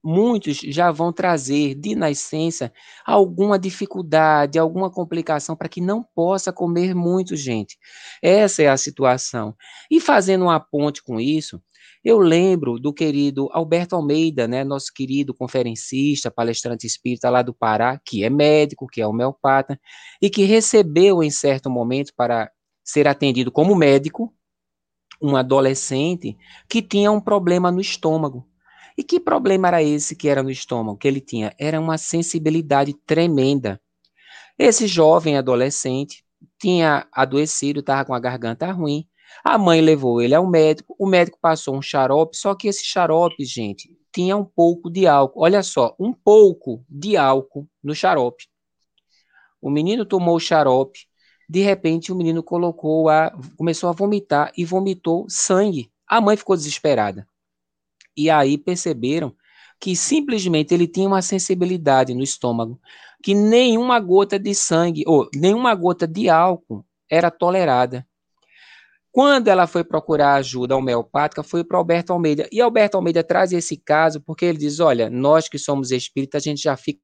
C: muitos já vão trazer de nascença alguma dificuldade, alguma complicação para que não possa comer muito, gente. Essa é a situação. E fazendo uma ponte com isso, eu lembro do querido Alberto Almeida, né, nosso querido conferencista, palestrante espírita lá do Pará, que é médico, que é homeopata, e que recebeu em certo momento para ser atendido como médico um adolescente que tinha um problema no estômago. E que problema era esse que era no estômago que ele tinha? Era uma sensibilidade tremenda. Esse jovem adolescente tinha adoecido, estava com a garganta ruim. A mãe levou ele ao médico, o médico passou um xarope, só que esse xarope, gente, tinha um pouco de álcool. Olha só, um pouco de álcool no xarope. O menino tomou o xarope, de repente, o menino colocou a, começou a vomitar e vomitou sangue. A mãe ficou desesperada. E aí perceberam que simplesmente ele tinha uma sensibilidade no estômago, que nenhuma gota de sangue ou nenhuma gota de álcool era tolerada. Quando ela foi procurar ajuda homeopática, foi para Alberto Almeida. E Alberto Almeida traz esse caso porque ele diz: olha, nós que somos espíritas, a gente já fica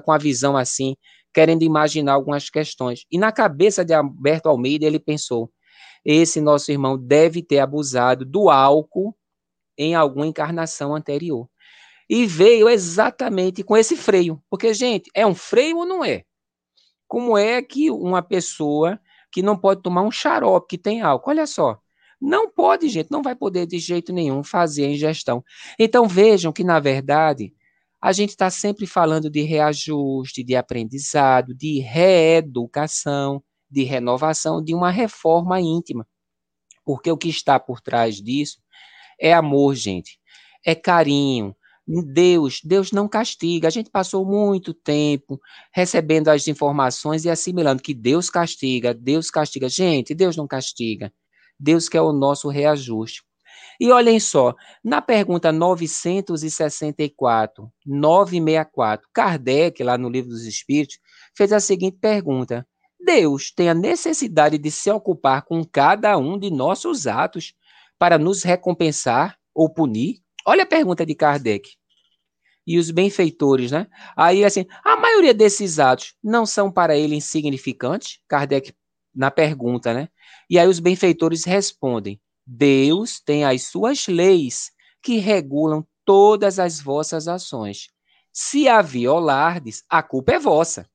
C: com a visão assim querendo imaginar algumas questões. E na cabeça de Alberto Almeida, ele pensou: esse nosso irmão deve ter abusado do álcool em alguma encarnação anterior. E veio exatamente com esse freio. Porque, gente, é um freio ou não é? Como é que uma pessoa que não pode tomar um xarope que tem álcool, olha só, não pode, gente, não vai poder de jeito nenhum fazer a ingestão. Então vejam que, na verdade, a gente está sempre falando de reajuste, de aprendizado, de reeducação, de renovação, de uma reforma íntima. Porque o que está por trás disso é amor, gente. É carinho. Deus, Deus não castiga. A gente passou muito tempo recebendo as informações e assimilando que Deus castiga, Deus castiga. Gente, Deus não castiga. Deus quer o nosso reajuste. E olhem só, na pergunta 964, 964, Kardec, lá no Livro dos Espíritos, fez a seguinte pergunta: Deus tem a necessidade de se ocupar com cada um de nossos atos para nos recompensar ou punir? Olha a pergunta de Kardec. E os benfeitores, né? Aí, assim, a maioria desses atos não são para ele insignificantes? Kardec na pergunta, né? E aí os benfeitores respondem: Deus tem as suas leis que regulam todas as vossas ações. Se a violardes, a culpa é vossa.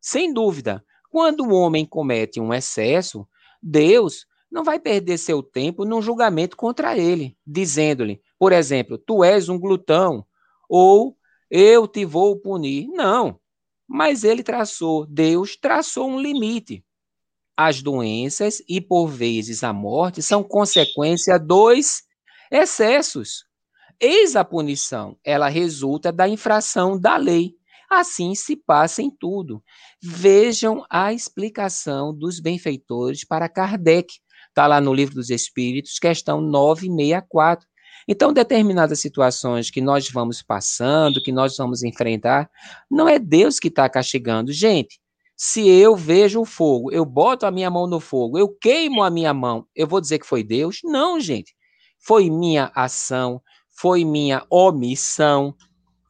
C: Sem dúvida, quando o homem comete um excesso, Deus não vai perder seu tempo num julgamento contra ele, dizendo-lhe, por exemplo, tu és um glutão, ou eu te vou punir. Não. Mas ele traçou, Deus traçou um limite. As doenças e, por vezes, a morte são consequência dos excessos. Eis a punição, ela resulta da infração da lei. Assim se passa em tudo. Vejam a explicação dos benfeitores para Kardec, Está lá no Livro dos Espíritos, questão 964. Então, determinadas situações que nós vamos passando, que nós vamos enfrentar, não é Deus que está castigando. Gente, se eu vejo o fogo, eu boto a minha mão no fogo, eu queimo a minha mão, eu vou dizer que foi Deus? Não, gente. Foi minha ação, foi minha omissão,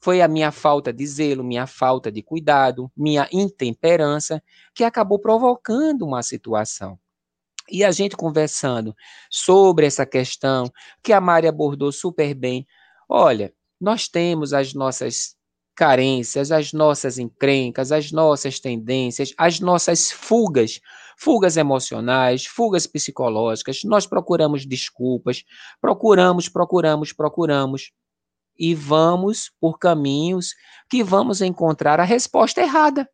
C: foi a minha falta de zelo, minha falta de cuidado, minha intemperança, que acabou provocando uma situação. E a gente conversando sobre essa questão que a Mari abordou super bem. Olha, nós temos as nossas carências, as nossas encrencas, as nossas tendências, as nossas fugas, fugas emocionais, fugas psicológicas. Nós procuramos desculpas, procuramos, procuramos, procuramos e vamos por caminhos que vamos encontrar a resposta errada.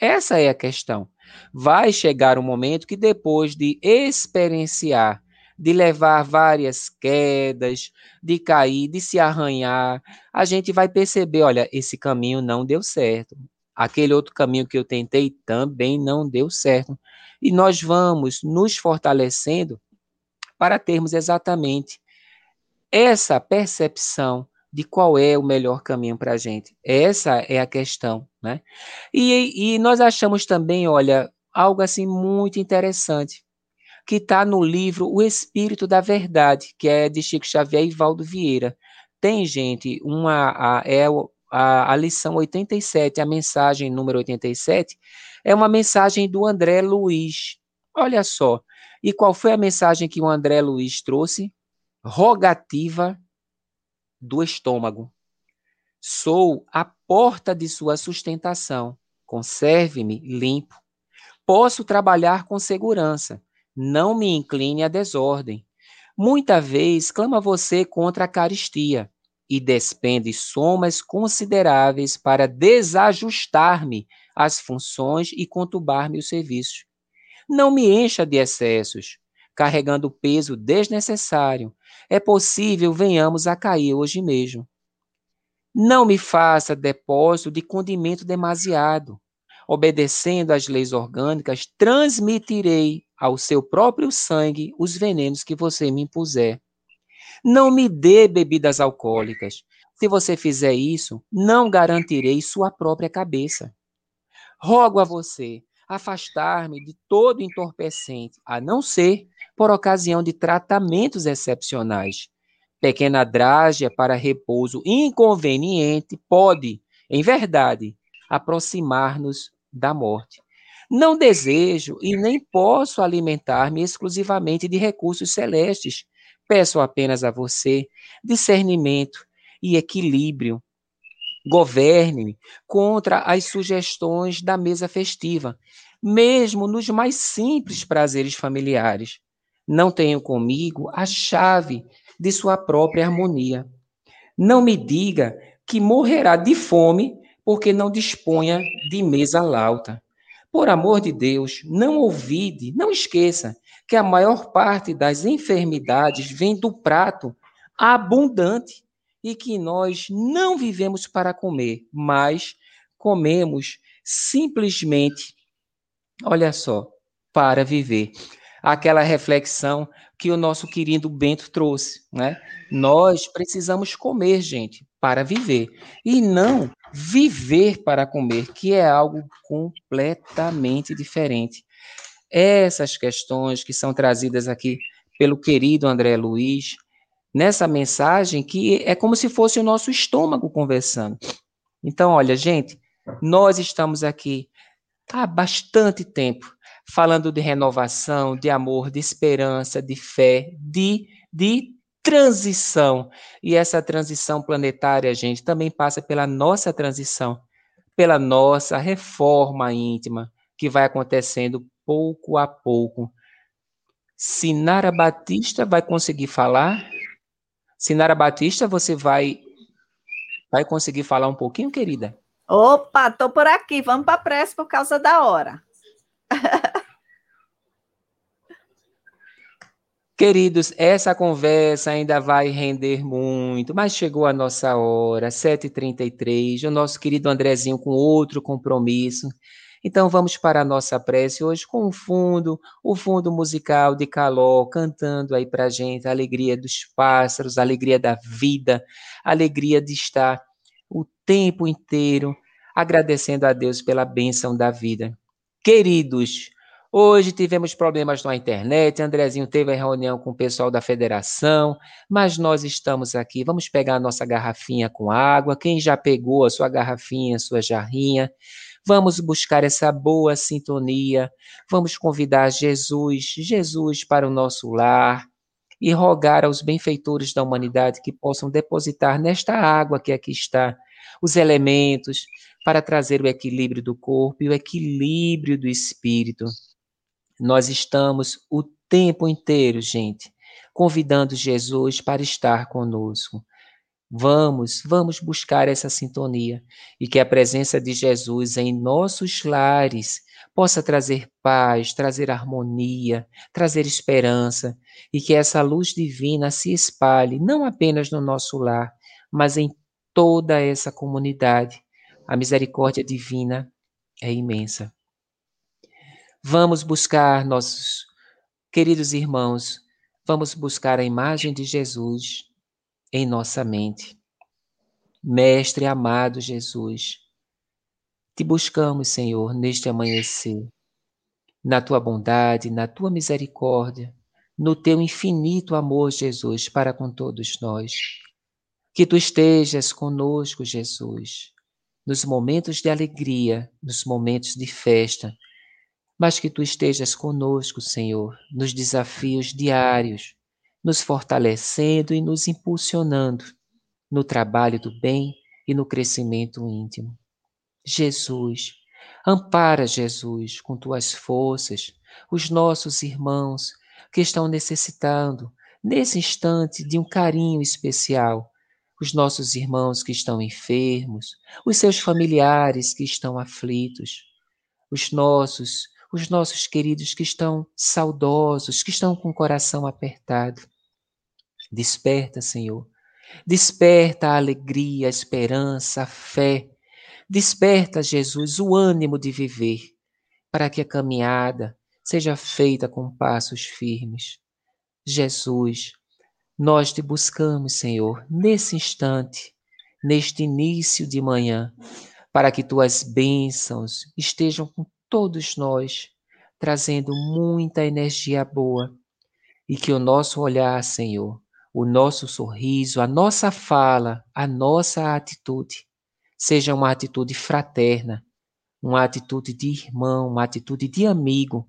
C: Essa é a questão. Vai chegar um momento que depois de experienciar, de levar várias quedas, de cair, de se arranhar, a gente vai perceber, olha, esse caminho não deu certo. Aquele outro caminho que eu tentei também não deu certo. E nós vamos nos fortalecendo para termos exatamente essa percepção de qual é o melhor caminho para a gente. Essa é a questão, né? E, e nós achamos também, olha, algo assim muito interessante, que está no livro O Espírito da Verdade, que é de Chico Xavier e Valdo Vieira. Tem, gente, uma a, é a, a lição 87, a mensagem número 87, é uma mensagem do André Luiz. Olha só. E qual foi a mensagem que o André Luiz trouxe? Rogativa do estômago. Sou a porta de sua sustentação. Conserve-me limpo. Posso trabalhar com segurança. Não me incline à desordem. Muita vez clama você contra a caristia e despende somas consideráveis para desajustar-me as funções e conturbar-me o serviço. Não me encha de excessos, carregando peso desnecessário, é possível venhamos a cair hoje mesmo. Não me faça depósito de condimento demasiado. Obedecendo às leis orgânicas, transmitirei ao seu próprio sangue os venenos que você me impuser. Não me dê bebidas alcoólicas. Se você fizer isso, não garantirei sua própria cabeça. Rogo a você afastar-me de todo entorpecente, a não ser por ocasião de tratamentos excepcionais. Pequena drágia para repouso inconveniente pode, em verdade, aproximar-nos da morte. Não desejo e nem posso alimentar-me exclusivamente de recursos celestes. Peço apenas a você discernimento e equilíbrio. Governe-me contra as sugestões da mesa festiva, mesmo nos mais simples prazeres familiares. Não tenho comigo a chave de sua própria harmonia. Não me diga que morrerá de fome porque não disponha de mesa lauta. Por amor de Deus, não ouvide, não esqueça que a maior parte das enfermidades vem do prato abundante e que nós não vivemos para comer, mas comemos simplesmente, olha só, para viver aquela reflexão que o nosso querido Bento trouxe, né? Nós precisamos comer, gente, para viver e não viver para comer, que é algo completamente diferente. Essas questões que são trazidas aqui pelo querido André Luiz, nessa mensagem que é como se fosse o nosso estômago conversando. Então, olha, gente, nós estamos aqui há bastante tempo falando de renovação, de amor, de esperança, de fé, de, de transição. E essa transição planetária, gente, também passa pela nossa transição, pela nossa reforma íntima, que vai acontecendo pouco a pouco. Sinara Batista vai conseguir falar? Sinara Batista, você vai vai conseguir falar um pouquinho, querida?
A: Opa, tô por aqui. Vamos para a prece por causa da hora.
C: Queridos, essa conversa ainda vai render muito, mas chegou a nossa hora, 7h33, o nosso querido Andrezinho com outro compromisso. Então vamos para a nossa prece hoje com o fundo, o fundo musical de Caló, cantando aí para a gente a alegria dos pássaros, a alegria da vida, a alegria de estar o tempo inteiro agradecendo a Deus pela bênção da vida. Queridos, Hoje tivemos problemas na internet, Andrezinho teve a reunião com o pessoal da federação, mas nós estamos aqui. Vamos pegar a nossa garrafinha com água. Quem já pegou a sua garrafinha, a sua jarrinha, vamos buscar essa boa sintonia. Vamos convidar Jesus, Jesus para o nosso lar e rogar aos benfeitores da humanidade que possam depositar nesta água que aqui está os elementos para trazer o equilíbrio do corpo e o equilíbrio do espírito. Nós estamos o tempo inteiro, gente, convidando Jesus para estar conosco. Vamos, vamos buscar essa sintonia e que a presença de Jesus em nossos lares possa trazer paz, trazer harmonia, trazer esperança e que essa luz divina se espalhe não apenas no nosso lar, mas em toda essa comunidade. A misericórdia divina é imensa. Vamos buscar nossos queridos irmãos, vamos buscar a imagem de Jesus em nossa mente. Mestre amado Jesus, te buscamos, Senhor, neste amanhecer, na tua bondade, na tua misericórdia, no teu infinito amor, Jesus, para com todos nós. Que tu estejas conosco, Jesus, nos momentos de alegria, nos momentos de festa, mas que tu estejas conosco, Senhor, nos desafios diários, nos fortalecendo e nos impulsionando no trabalho do bem e no crescimento íntimo. Jesus, ampara, Jesus, com tuas forças, os nossos irmãos que estão necessitando, nesse instante, de um carinho especial. Os nossos irmãos que estão enfermos, os seus familiares que estão aflitos, os nossos os nossos queridos que estão saudosos, que estão com o coração apertado. Desperta, Senhor. Desperta a alegria, a esperança, a fé. Desperta, Jesus, o ânimo de viver, para que a caminhada seja feita com passos firmes. Jesus, nós te buscamos, Senhor, nesse instante, neste início de manhã, para que tuas bênçãos estejam com todos nós, trazendo muita energia boa. E que o nosso olhar, Senhor, o nosso sorriso, a nossa fala, a nossa atitude, seja uma atitude fraterna, uma atitude de irmão, uma atitude de amigo,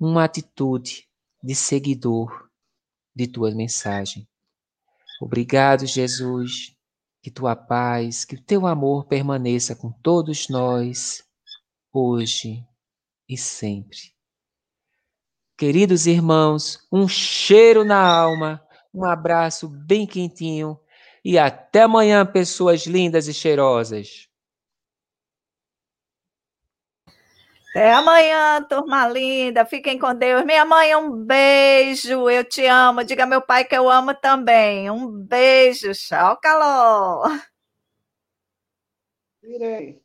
C: uma atitude de seguidor de tua mensagem. Obrigado, Jesus, que tua paz, que o teu amor permaneça com todos nós hoje e sempre. Queridos irmãos, um cheiro na alma, um abraço bem quentinho e até amanhã, pessoas lindas e cheirosas.
A: Até amanhã, turma linda. Fiquem com Deus. Minha mãe, um beijo. Eu te amo. Diga meu pai que eu amo também. Um beijo. Tchau, calor.
D: Virei.